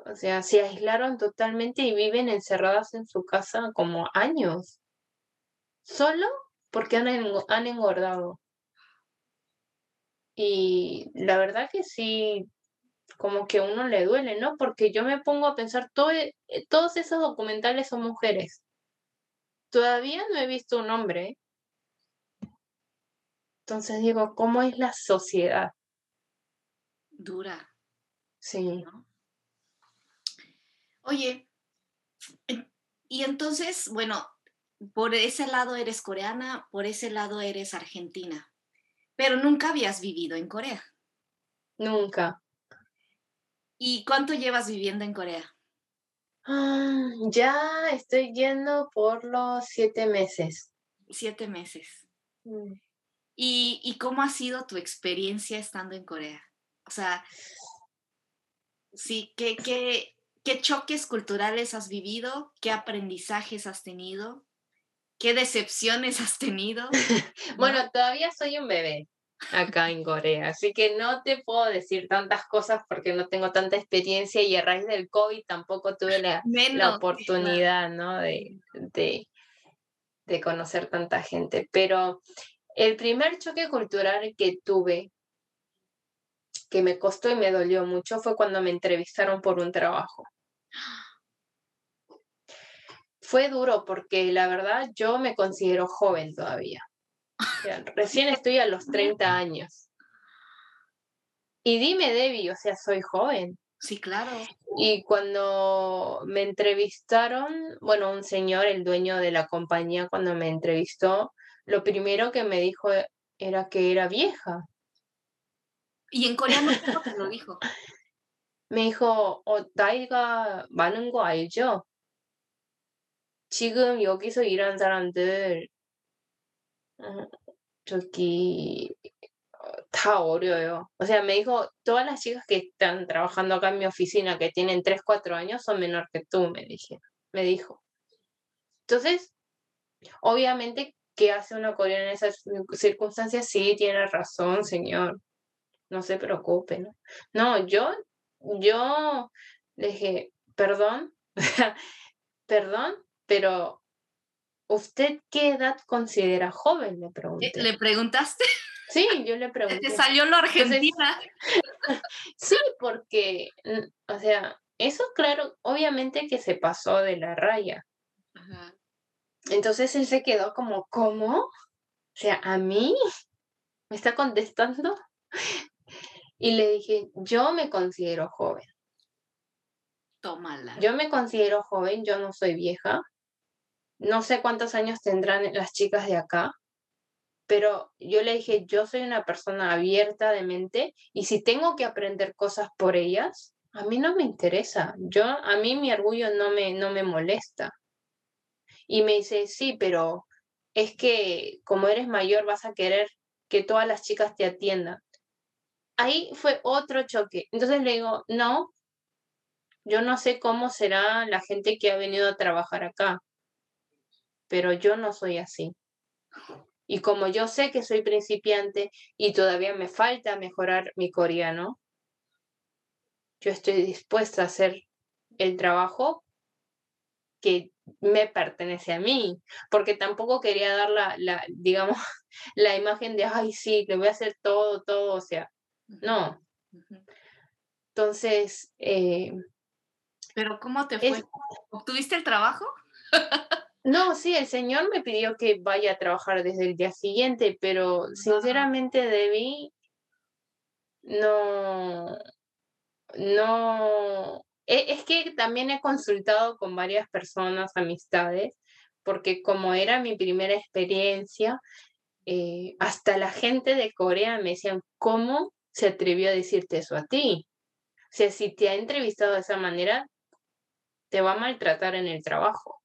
O sea, se aislaron totalmente y viven encerradas en su casa como años. Solo porque han, han engordado. Y la verdad que sí, como que a uno le duele, ¿no? Porque yo me pongo a pensar, todo, eh, todos esos documentales son mujeres. Todavía no he visto un hombre. Entonces digo, ¿cómo es la sociedad? Dura. Sí. Oye, y entonces, bueno, por ese lado eres coreana, por ese lado eres argentina, pero nunca habías vivido en Corea. Nunca. ¿Y cuánto llevas viviendo en Corea? Ah, ya estoy yendo por los siete meses. Siete meses. Mm. ¿Y, ¿Y cómo ha sido tu experiencia estando en Corea? O sea, sí, ¿qué, qué, qué choques culturales has vivido? ¿Qué aprendizajes has tenido? ¿Qué decepciones has tenido? bueno, todavía soy un bebé acá en Corea, así que no te puedo decir tantas cosas porque no tengo tanta experiencia y a raíz del COVID tampoco tuve la, la oportunidad, ¿no? De, de, de conocer tanta gente. Pero el primer choque cultural que tuve que me costó y me dolió mucho fue cuando me entrevistaron por un trabajo fue duro porque la verdad yo me considero joven todavía. Recién estoy a los 30 años. Y dime, Debbie, o sea, soy joven. Sí, claro. Y cuando me entrevistaron, bueno, un señor, el dueño de la compañía, cuando me entrevistó, lo primero que me dijo era que era vieja. Y en coreano lo dijo. Me dijo, oh, Otaiga Banungo yo 지금 여기서 일하는 사람들, 어, 저기, 다 어려요. O sea, me dijo, todas las chicas que están trabajando acá en mi oficina, que tienen 3, 4 años, son menor que tú, me, dije, me dijo. Entonces, obviamente, ¿qué hace una coreana en esas circunstancias? Sí, tiene razón, señor no se preocupe, ¿no? No, yo, yo le dije, perdón, perdón, pero ¿usted qué edad considera joven? Le pregunté. ¿Le preguntaste? Sí, yo le pregunté. Te salió lo argentina. sí, porque, o sea, eso claro, obviamente que se pasó de la raya. Entonces él se quedó como, ¿cómo? O sea, ¿a mí? ¿Me está contestando? Y le dije, yo me considero joven. Tómala. Yo me considero joven, yo no soy vieja. No sé cuántos años tendrán las chicas de acá, pero yo le dije, yo soy una persona abierta de mente y si tengo que aprender cosas por ellas, a mí no me interesa. Yo, a mí mi orgullo no me, no me molesta. Y me dice, sí, pero es que como eres mayor vas a querer que todas las chicas te atiendan ahí fue otro choque. Entonces le digo, no, yo no sé cómo será la gente que ha venido a trabajar acá, pero yo no soy así. Y como yo sé que soy principiante y todavía me falta mejorar mi coreano, yo estoy dispuesta a hacer el trabajo que me pertenece a mí, porque tampoco quería dar la, la digamos, la imagen de, ay, sí, le voy a hacer todo, todo, o sea, no. Entonces... Eh, ¿Pero cómo te fue? ¿Obtuviste el trabajo? no, sí, el señor me pidió que vaya a trabajar desde el día siguiente, pero sinceramente debí... No... No... E, es que también he consultado con varias personas, amistades, porque como era mi primera experiencia, eh, hasta la gente de Corea me decían, ¿cómo se atrevió a decirte eso a ti. O sea, si te ha entrevistado de esa manera, te va a maltratar en el trabajo.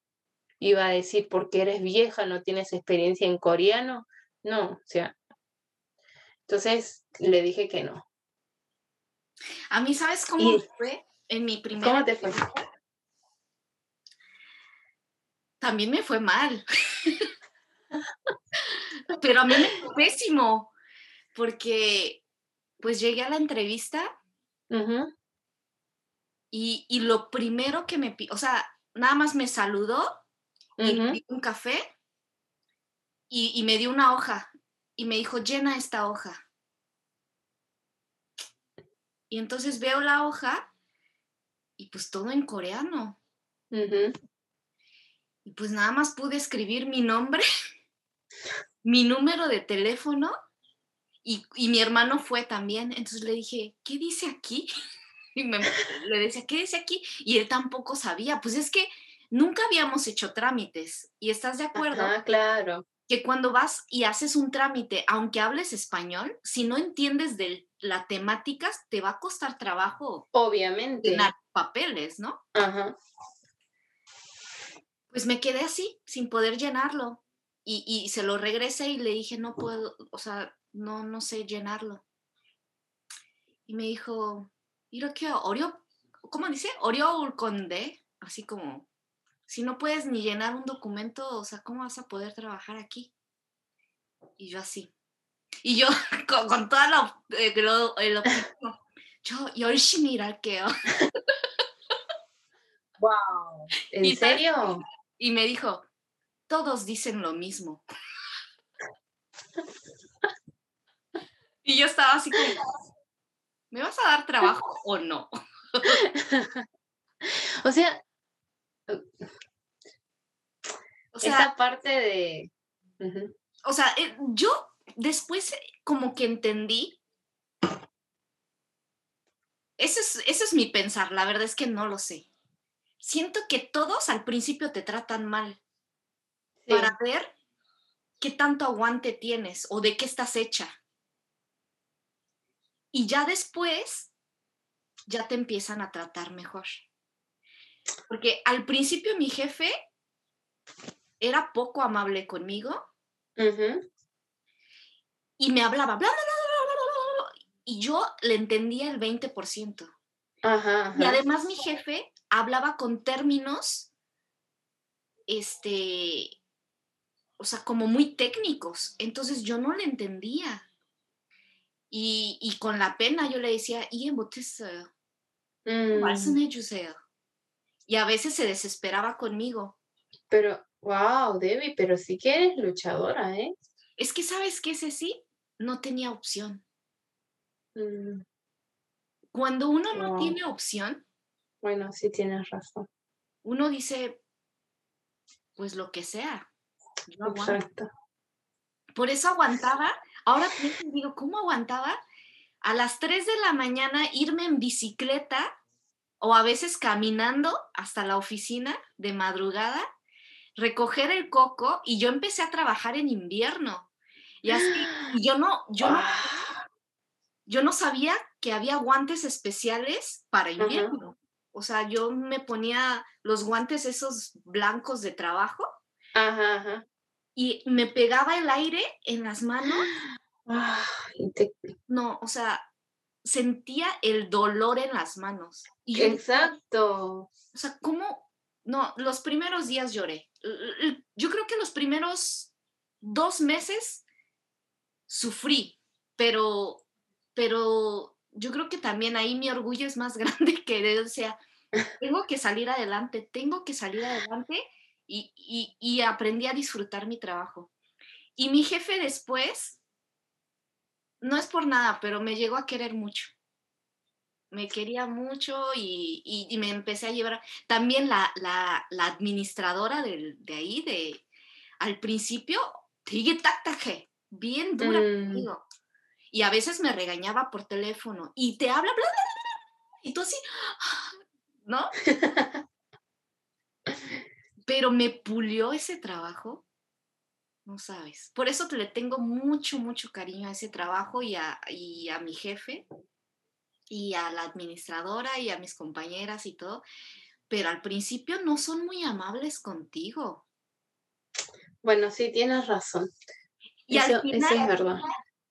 Iba a decir, porque eres vieja, no tienes experiencia en coreano. No, o sea. Entonces le dije que no. A mí, ¿sabes cómo fue en mi primera? ¿Cómo te fue? También me fue mal. Pero a mí me fue pésimo, porque pues llegué a la entrevista y, y, lo primero que me o sea, nada más me saludó y me un café y, y me dio una hoja y me dijo, llena esta hoja. Y entonces veo la hoja y pues todo en coreano. Y pues nada más pude escribir mi nombre, mi número de teléfono y, mi hermano fue también. Entonces le dije, ¿qué dice aquí? Y le decía, ¿qué dice aquí? Y él tampoco sabía. Pues es que nunca habíamos hecho trámites. ¿Y estás de acuerdo? Ah, claro. Que cuando vas y haces un trámite, aunque hables español, si no entiendes de la temática, te va a costar trabajo. Obviamente. Llenar papeles, ¿no? Ajá pues me quedé así, sin poder llenarlo. Y, se lo regresé y le dije, no puedo, o sea, no, no sé llenarlo. Y me dijo, que Oreo, ¿cómo dice? Oreo conde, así como, si no puedes ni llenar un documento, o sea, ¿cómo vas a poder trabajar aquí? Y yo así. Y yo, con, toda la, eh, el, yo, 열심히 일할게요. Wow. ¿En serio? y me dijo, todos dicen lo mismo. y yo estaba así como, ¿me vas a dar trabajo o no? o sea, o sea, esa parte de... O sea, eh, yo después como que entendí. Ese es, ese es mi pensar, la verdad es que no lo sé siento que todos al principio te tratan mal para ver qué tanto aguante tienes o de qué estás hecha. Y ya después, ya te empiezan a tratar mejor. Porque al principio mi jefe era poco amable conmigo y me hablaba, bla, bla, bla, y yo le entendía el 20%. Y además mi jefe hablaba con términos, este, o sea, como muy técnicos. Entonces yo no le entendía. Y, con la pena yo le decía, y mm. Y a veces se desesperaba conmigo. Pero, wow, Debbie, pero sí que eres luchadora, ¿eh? Es que, ¿sabes qué, sí No tenía opción. Mm. Cuando uno no tiene opción, bueno, sí tienes razón. Uno dice, pues lo que sea. Exacto. Por eso aguantaba. Ahora digo, ¿cómo aguantaba? A las 3 de la mañana irme en bicicleta o a veces caminando hasta la oficina de madrugada, recoger el coco y yo empecé a trabajar en invierno. Y así, yo no, yo no, yo no sabía que había guantes especiales para invierno. O sea, yo me ponía los guantes esos blancos de trabajo y me pegaba el aire en las manos. No, o sea, sentía el dolor en las manos. Exacto. O sea, ¿cómo? No, los primeros días lloré. Yo creo que los primeros dos meses sufrí, pero, pero yo creo que también ahí mi orgullo es más grande que o sea, tengo que salir adelante, tengo que salir adelante y, aprendí a disfrutar mi trabajo. Y mi jefe después, no es por nada, pero me llegó a querer mucho. Me quería mucho y, me empecé a llevar. También la, administradora de, ahí, de al principio, bien dura mm. conmigo. Y a veces me regañaba por teléfono y te habla, bla, bla, bla, y tú así, ¿no? Pero me pulió ese trabajo, no sabes. Por eso te le tengo mucho, mucho cariño a ese trabajo y a, y a mi jefe y a la administradora y a mis compañeras y todo. Pero al principio no son muy amables contigo. Bueno, sí, tienes razón. Y eso, es verdad.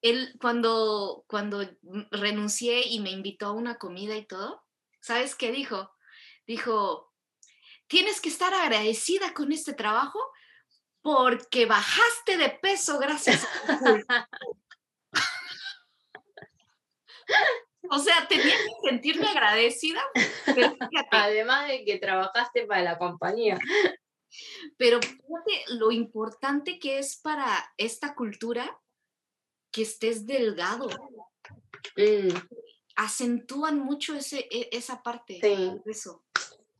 Él, cuando, cuando renuncié y me invitó a una comida y todo, ¿sabes qué dijo? dijo, tienes que estar agradecida con este trabajo porque bajaste de peso gracias a O sea, tenía que sentirme agradecida. Además de que trabajaste para la compañía. Pero fíjate lo importante que es para esta cultura que estés delgado. Mm. Acentúan mucho ese, e, esa parte. Sí. Eso,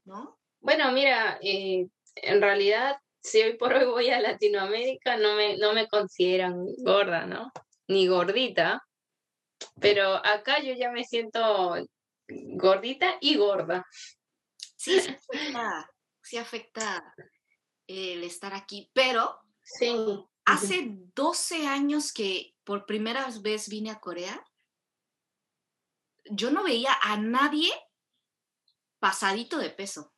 ¿no? Bueno, mira, eh, en realidad, si hoy por hoy voy a Latinoamérica, no me, no me consideran gorda, ¿no? Ni gordita. Pero acá yo ya me siento gordita y gorda. Sí, sí afecta, sí afecta el estar aquí, pero sí. hace 12 años que por primera vez vine a Corea, yo no veía a nadie pasadito de peso,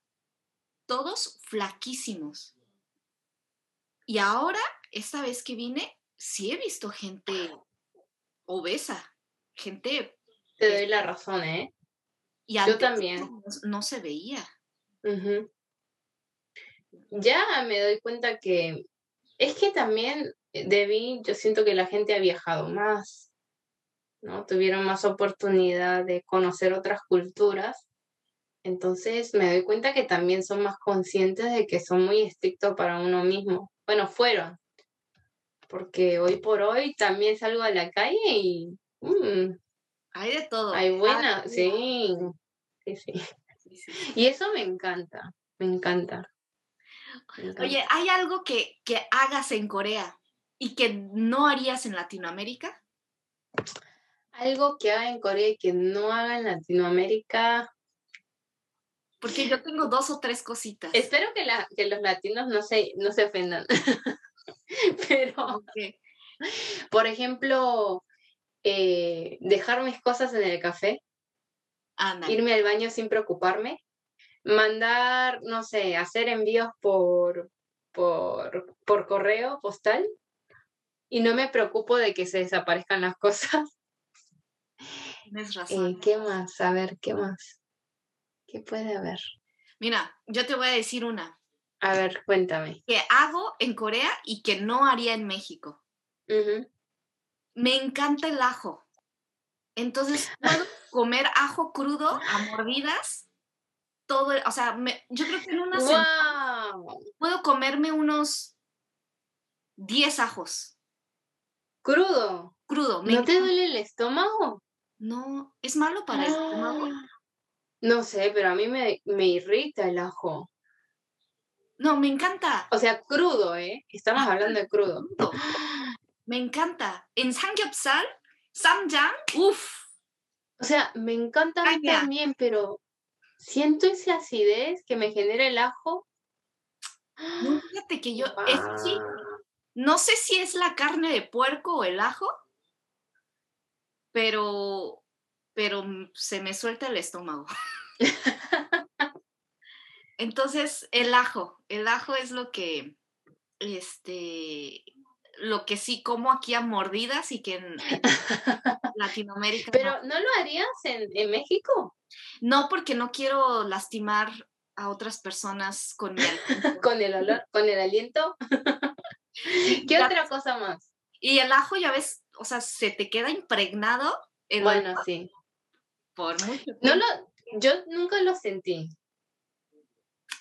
todos flaquísimos. Y ahora, esta vez que vine, sí he visto gente obesa, gente... Te doy la razón, ¿eh? Y yo también. No, se veía. Ya me doy cuenta que es que también debí, yo siento que la gente ha viajado más, ¿no? Tuvieron más oportunidad de conocer otras culturas. Entonces me doy cuenta que también son más conscientes de que son muy estrictos para uno mismo. Bueno, fueron. Porque hoy por hoy también salgo a la calle y... Mm, hay de todo. Hay buena, sí. Sí, sí. Y eso me encanta, me encanta. Oye, ¿hay algo que, que hagas en Corea y que no harías en Latinoamérica? Algo que haga en Corea y que no haga en Latinoamérica. Porque yo tengo dos o tres cositas. Espero que, la, que los latinos no se, no se ofendan. Pero, por ejemplo, eh, dejar mis cosas en el café, irme al baño sin preocuparme, mandar, no sé, hacer envíos por, por, por correo postal y no me preocupo de que se desaparezcan las cosas. Tienes razón. Eh, ¿Qué más? A ver, ¿qué más? ¿Qué puede haber? Mira, yo te voy a decir una. A ver, cuéntame. Que hago en Corea y que no haría en México. Me encanta el ajo. Entonces, puedo comer ajo crudo a mordidas todo, o sea, yo creo que en una semana puedo comerme unos 10 ajos. Crudo. Crudo. ¿No te duele el estómago? No, es malo para el estómago. No sé, pero a mí me, me irrita el ajo. No, me encanta. O sea, crudo, ¿eh? Estamos hablando de crudo. Me encanta. En samgyeopsal, samjang, uff. O sea, me encanta a mí también, pero siento esa acidez que me genera el ajo. No, fíjate que yo, sí, no sé si es la carne de puerco o el ajo, pero, pero se me suelta el estómago. Entonces, el ajo, el ajo es lo que, este, lo que sí como aquí a mordidas y que en, Latinoamérica. Pero ¿no lo harías en, en México? No, porque no quiero lastimar a otras personas con mi con el olor, con el aliento. ¿Qué otra cosa más? Y el ajo, ya ves, o sea, se te queda impregnado. bueno, sí. Por mucho No lo, yo nunca lo sentí.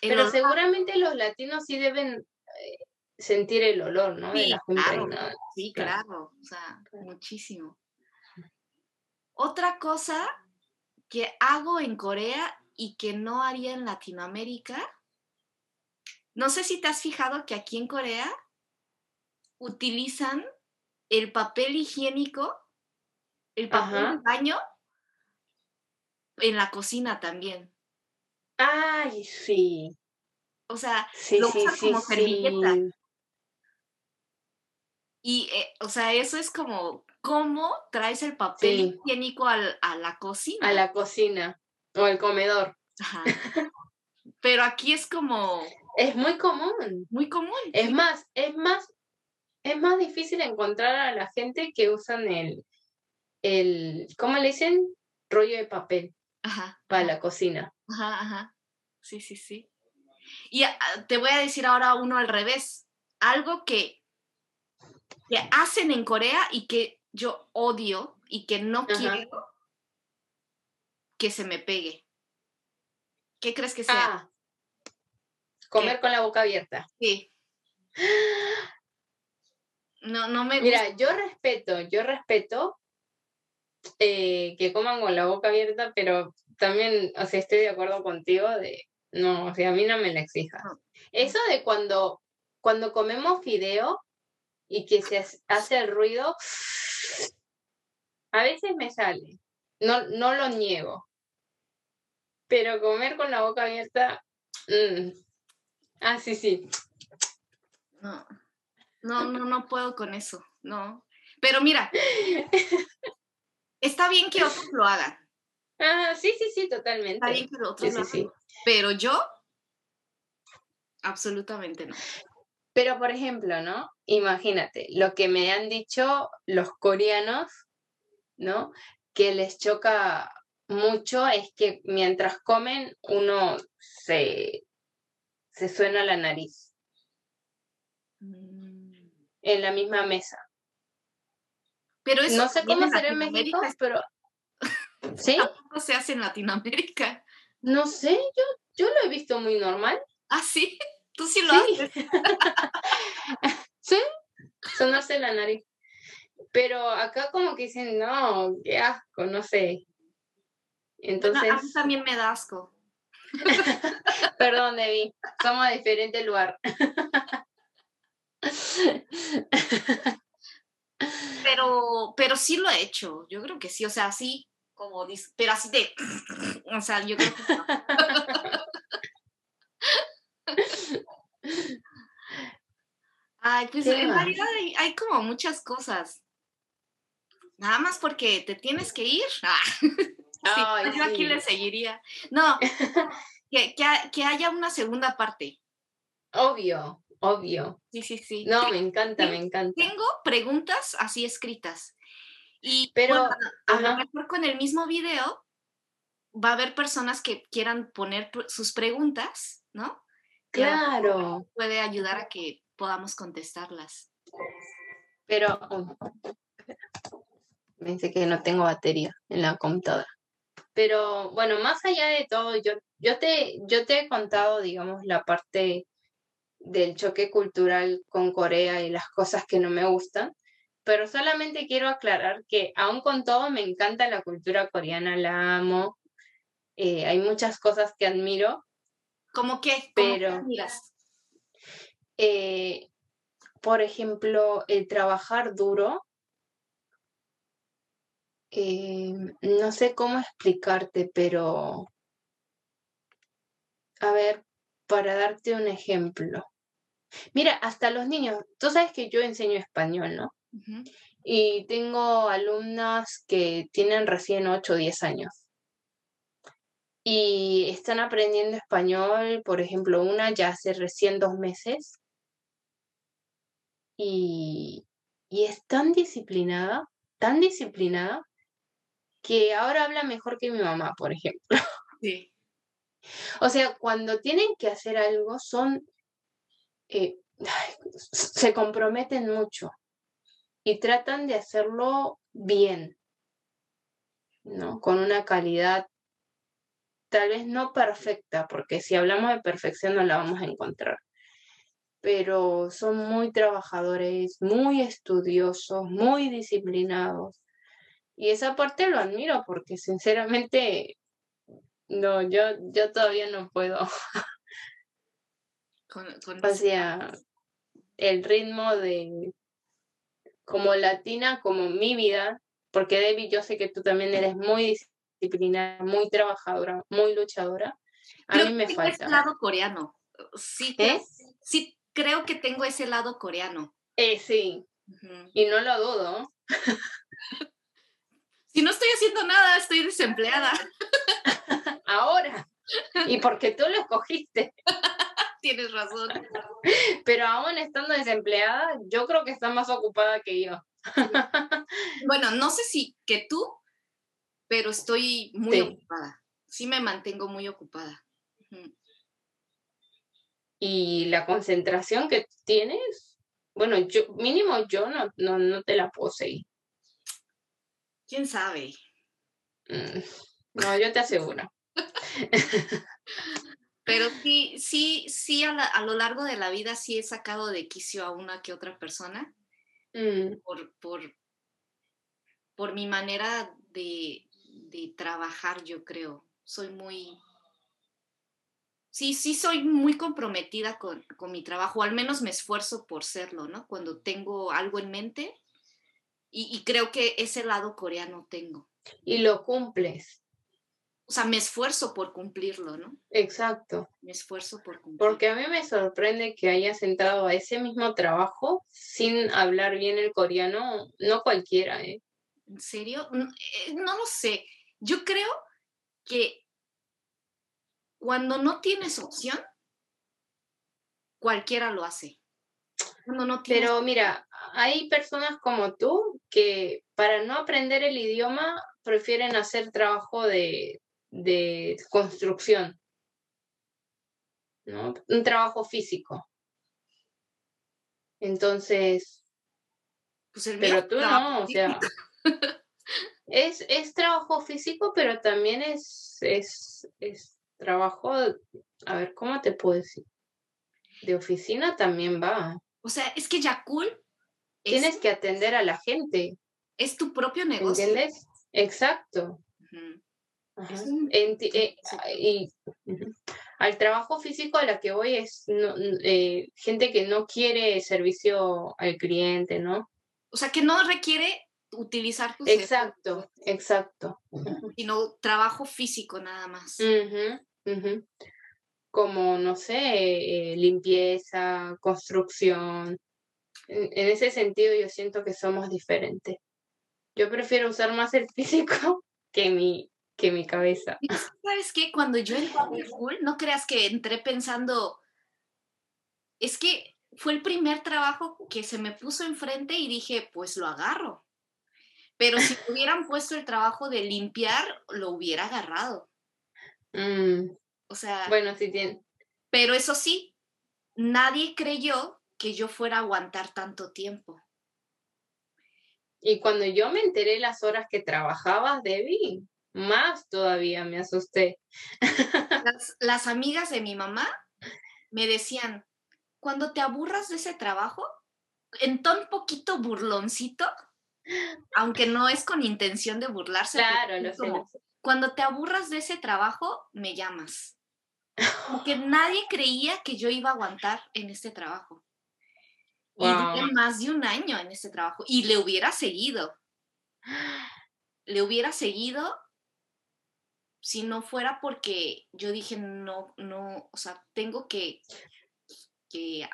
pero seguramente los latinos sí deben eh, sentir el olor, ¿no? Sí, claro, sí, claro, o sea, muchísimo. Otra cosa que hago en Corea y que no haría en Latinoamérica, no sé si te has fijado que aquí en Corea utilizan el papel higiénico, el papel de baño, en la cocina también. Ay, sí. O sea, lo usan como servilleta. Y, eh, o sea, eso es como cómo traes el papel higiénico a la cocina. A la cocina o al comedor. Ajá. Pero aquí es como... Es muy común. Muy común. Es más, es más, es más difícil encontrar a la gente que usan el, el, ¿cómo le dicen? Rollo de papel ajá, para la cocina. Ajá, ajá. Sí, sí, sí. Y ah, te voy a decir ahora uno al revés. Algo que que hacen en Corea y que yo odio y que no quiero que se me pegue. ¿Qué crees que sea? Ah, comer con la boca abierta. Sí. No, no me gusta. Mira, yo respeto, yo respeto eh, que coman con la boca abierta, pero también, o sea, estoy de acuerdo contigo de, no, o sea, a mí no me la exijas. Eso de cuando, cuando comemos fideo y que se hace el ruido, a veces me sale, no, no lo niego, pero comer con la boca abierta, mm. ah, sí, sí. No. No, no, no puedo con eso, no. Pero mira, está bien que otros lo hagan. Sí, sí, sí, totalmente. Está bien que otros lo hagan. Pero yo, absolutamente no. Pero, por ejemplo, ¿no? Imagínate, lo que me han dicho los coreanos, ¿no? Que les choca mucho es que mientras comen uno se, se suena la nariz. Mm en la misma mesa. Pero eso no sé cómo será en México, pero ¿Sí? Tampoco se hace en Latinoamérica. No sé, yo, yo lo he visto muy normal. ¿Ah, sí? ¿Tú sí lo haces? sí, sonarse la nariz. Pero acá como que dicen, no, qué asco, no sé. Entonces... a mí también me da asco. Perdón, Debbie, somos de diferente lugar. Pero, pero sí lo he hecho, yo creo que sí, o sea, sí, como dice, pero así de, o sea, yo creo que Ay, pues en realidad hay, como muchas cosas. Nada más porque te tienes que ir. Ah, yo aquí le seguiría. No, que, que haya una segunda parte. Obvio. Obvio. Sí, sí, sí. No, me encanta, me encanta. Tengo preguntas así escritas. Y pero a lo mejor con el mismo video va a haber personas que quieran poner sus preguntas, ¿no? Claro. Puede ayudar a que podamos contestarlas. Pero pensé que no tengo batería en la computadora. Pero bueno, más allá de todo, yo, yo, te, yo te he contado, digamos, la parte del choque cultural con Corea y las cosas que no me gustan, pero solamente quiero aclarar que aún con todo me encanta la cultura coreana, la amo, eh, hay muchas cosas que admiro. ¿Cómo qué? pero, eh, por ejemplo, el trabajar duro, eh, no sé cómo explicarte, pero a ver, para darte un ejemplo. Mira, hasta los niños, tú sabes que yo enseño español, ¿no? Y tengo alumnas que tienen recién 8 o 10 años. Y están aprendiendo español, por ejemplo, una ya hace recién dos meses. Y, y es tan disciplinada, tan disciplinada, que ahora habla mejor que mi mamá, por ejemplo. Sí. O sea, cuando tienen que hacer algo, son se comprometen mucho y tratan de hacerlo bien, ¿no? Con una calidad tal vez no perfecta, porque si hablamos de perfección no la vamos a encontrar, pero son muy trabajadores, muy estudiosos, muy disciplinados. Y esa parte lo admiro porque sinceramente, no, yo, yo todavía no puedo. Con, o sea, el ritmo de como latina, como mi vida, porque Debbie, yo sé que tú también eres muy disciplinada, muy trabajadora, muy luchadora. A mí me falta. Ese lado coreano. Sí, ¿Eh? sí, creo que tengo ese lado coreano. Eh, sí. Y no lo dudo. si no estoy haciendo nada, estoy desempleada. Ahora. Y porque tú lo escogiste. Tienes razón. Pero aún estando desempleada, yo creo que está más ocupada que yo. bueno, no sé si que tú, pero estoy muy ocupada. Sí me mantengo muy ocupada. Y la concentración que tienes, bueno, yo mínimo yo no, no, te la seguir. ¿Quién sabe? Mm, No, yo te aseguro. Pero sí, sí, sí, a, lo largo de la vida sí he sacado de quicio a una que otra persona mm. por, por, por, mi manera de, de, trabajar, yo creo. Soy muy... Sí, sí, soy muy comprometida con, con mi trabajo, al menos me esfuerzo por serlo, ¿no? Cuando tengo algo en mente y, y creo que ese lado coreano tengo. Y lo cumples o sea, me esfuerzo por cumplirlo, ¿no? Exacto. Me esfuerzo por cumplirlo. Porque a mí me sorprende que hayas entrado a ese mismo trabajo sin hablar bien el coreano, no cualquiera, ¿eh? ¿En serio? Eh, no lo sé. Yo creo que cuando no tienes opción, cualquiera lo hace. no Pero mira, hay personas como tú que para no aprender el idioma prefieren hacer trabajo de, de construcción, ¿no? Un trabajo físico. Entonces, pues pero tú no, o sea, es, es trabajo físico, pero también es, es, es trabajo, a ver, ¿cómo te puedo decir? De oficina también va. O sea, es que Yakul... Tienes que atender a la gente. Es tu propio negocio. ¿Entiendes? Exacto. Eh, y al trabajo físico a la que voy es eh, gente que no quiere servicio al cliente, ¿no? O sea, que no requiere utilizar Exacto, exacto. Sino trabajo físico nada más. Como, no sé, eh, limpieza, construcción. en ese sentido yo siento que somos diferentes. Yo prefiero usar más el físico que mi, que mi cabeza. ¿Sabes qué? Cuando yo entré a school, no creas que entré pensando, es que fue el primer trabajo que se me puso enfrente y dije, pues lo agarro. Pero si hubieran puesto el trabajo de limpiar, lo hubiera agarrado. Mm. O sea. Bueno, sí tiene. Pero eso sí, nadie creyó que yo fuera a aguantar tanto tiempo. Y cuando yo me enteré las horas que trabajabas, Debbie, más todavía me asusté. Las, amigas de mi mamá me decían, cuando te aburras de ese trabajo, en tan poquito burloncito, aunque no es con intención de burlarse. Claro, lo sé. Cuando te aburras de ese trabajo, me llamas. Porque nadie creía que yo iba a aguantar en este trabajo. Y duré más de un año en este trabajo. Y le hubiera seguido. Le hubiera seguido si no fuera porque yo dije, no, no, o sea, tengo que, que,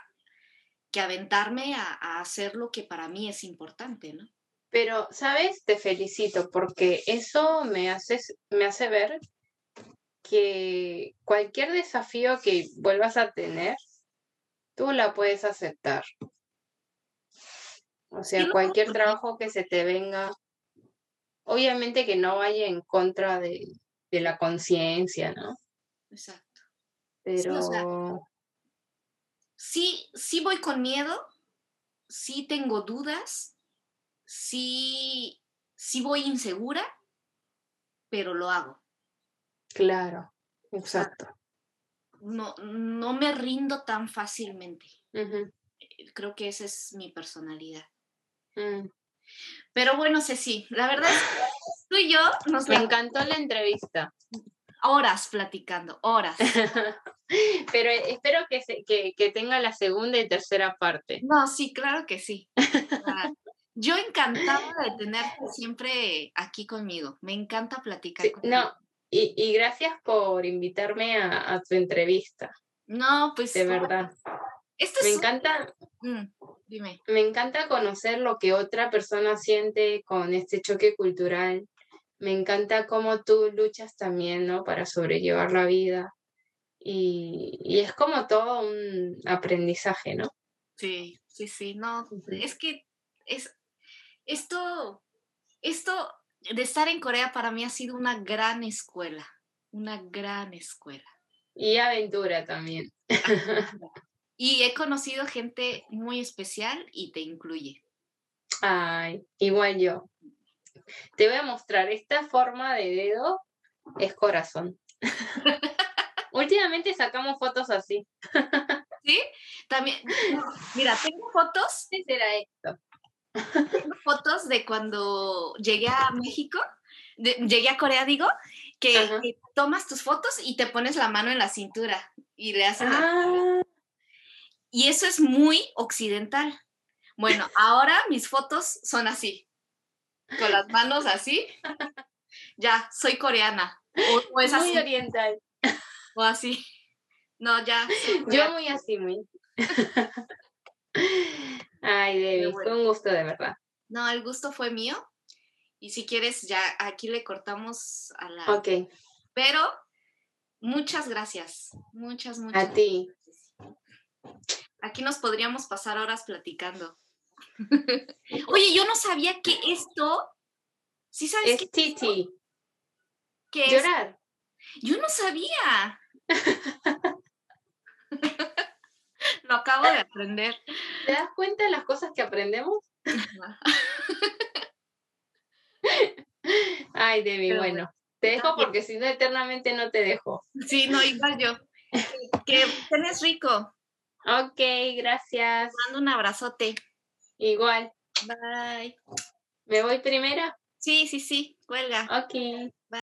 aventarme a, hacer lo que para mí es importante, ¿no? Pero, ¿sabes? Te felicito porque eso me hace, me hace ver que cualquier desafío que vuelvas a tener, tú la puedes aceptar. O sea, cualquier trabajo que se te venga, obviamente que no vaya en contra de, de la conciencia, ¿no? Exacto. Pero... Sí, sí, voy con miedo, sí tengo dudas, sí, sí voy insegura, pero lo hago. Claro, exacto. No, no me rindo tan fácilmente. Creo que esa es mi personalidad. Mm. Pero bueno, Ceci, la verdad es que tú y yo nos... Me encantó la entrevista. Horas platicando, horas. Pero espero que, que, tenga la segunda y tercera parte. No, sí, claro que sí. Yo encantada de tenerte siempre aquí conmigo. Me encanta platicar. no, y, gracias por invitarme a, tu entrevista. No, pues. De verdad. Me encanta. Mm, dime. Me encanta conocer lo que otra persona siente con este choque cultural. Me encanta cómo tú luchas también, ¿no? Para sobrellevar la vida. Y, es como todo un aprendizaje, ¿no? Sí, sí, sí. No, es que es esto, esto de estar en Corea para mí ha sido una gran escuela. Una gran escuela. Y aventura también. Y he conocido gente muy especial y te incluye. Ay, igual yo. Te voy a mostrar esta forma de dedo es corazón. Últimamente sacamos fotos así. ¿Sí? También, mira, tengo fotos. ¿Qué será esto? Tengo fotos de cuando llegué a México, llegué a Corea, digo, que, tomas tus fotos y te pones la mano en la cintura y le haces ah. Y eso es muy occidental. Bueno, ahora mis fotos son así, con las manos así. Ya, soy coreana. O, es muy oriental. O así. No, ya. Yo muy así, muy. Ay, Debbie, fue un gusto de verdad. No, el gusto fue mío. Y si quieres, ya aquí le cortamos a la. Ok. Pero muchas gracias. Muchas, muchas. A ti. Aquí nos podríamos pasar horas platicando. Oye, yo no sabía que esto. ¿Sí sabes es Titi. ¿Qué Llorar. Yo no sabía. Lo acabo de aprender. ¿Te das cuenta de las cosas que aprendemos? Ay, Debbie, bueno, te dejo porque si no eternamente no te dejo. Sí, no, igual yo. Que tenés rico. Ok, gracias. mando un abrazote. Igual. Bye. ¿Me voy primero? Sí, sí, sí, cuelga. Ok.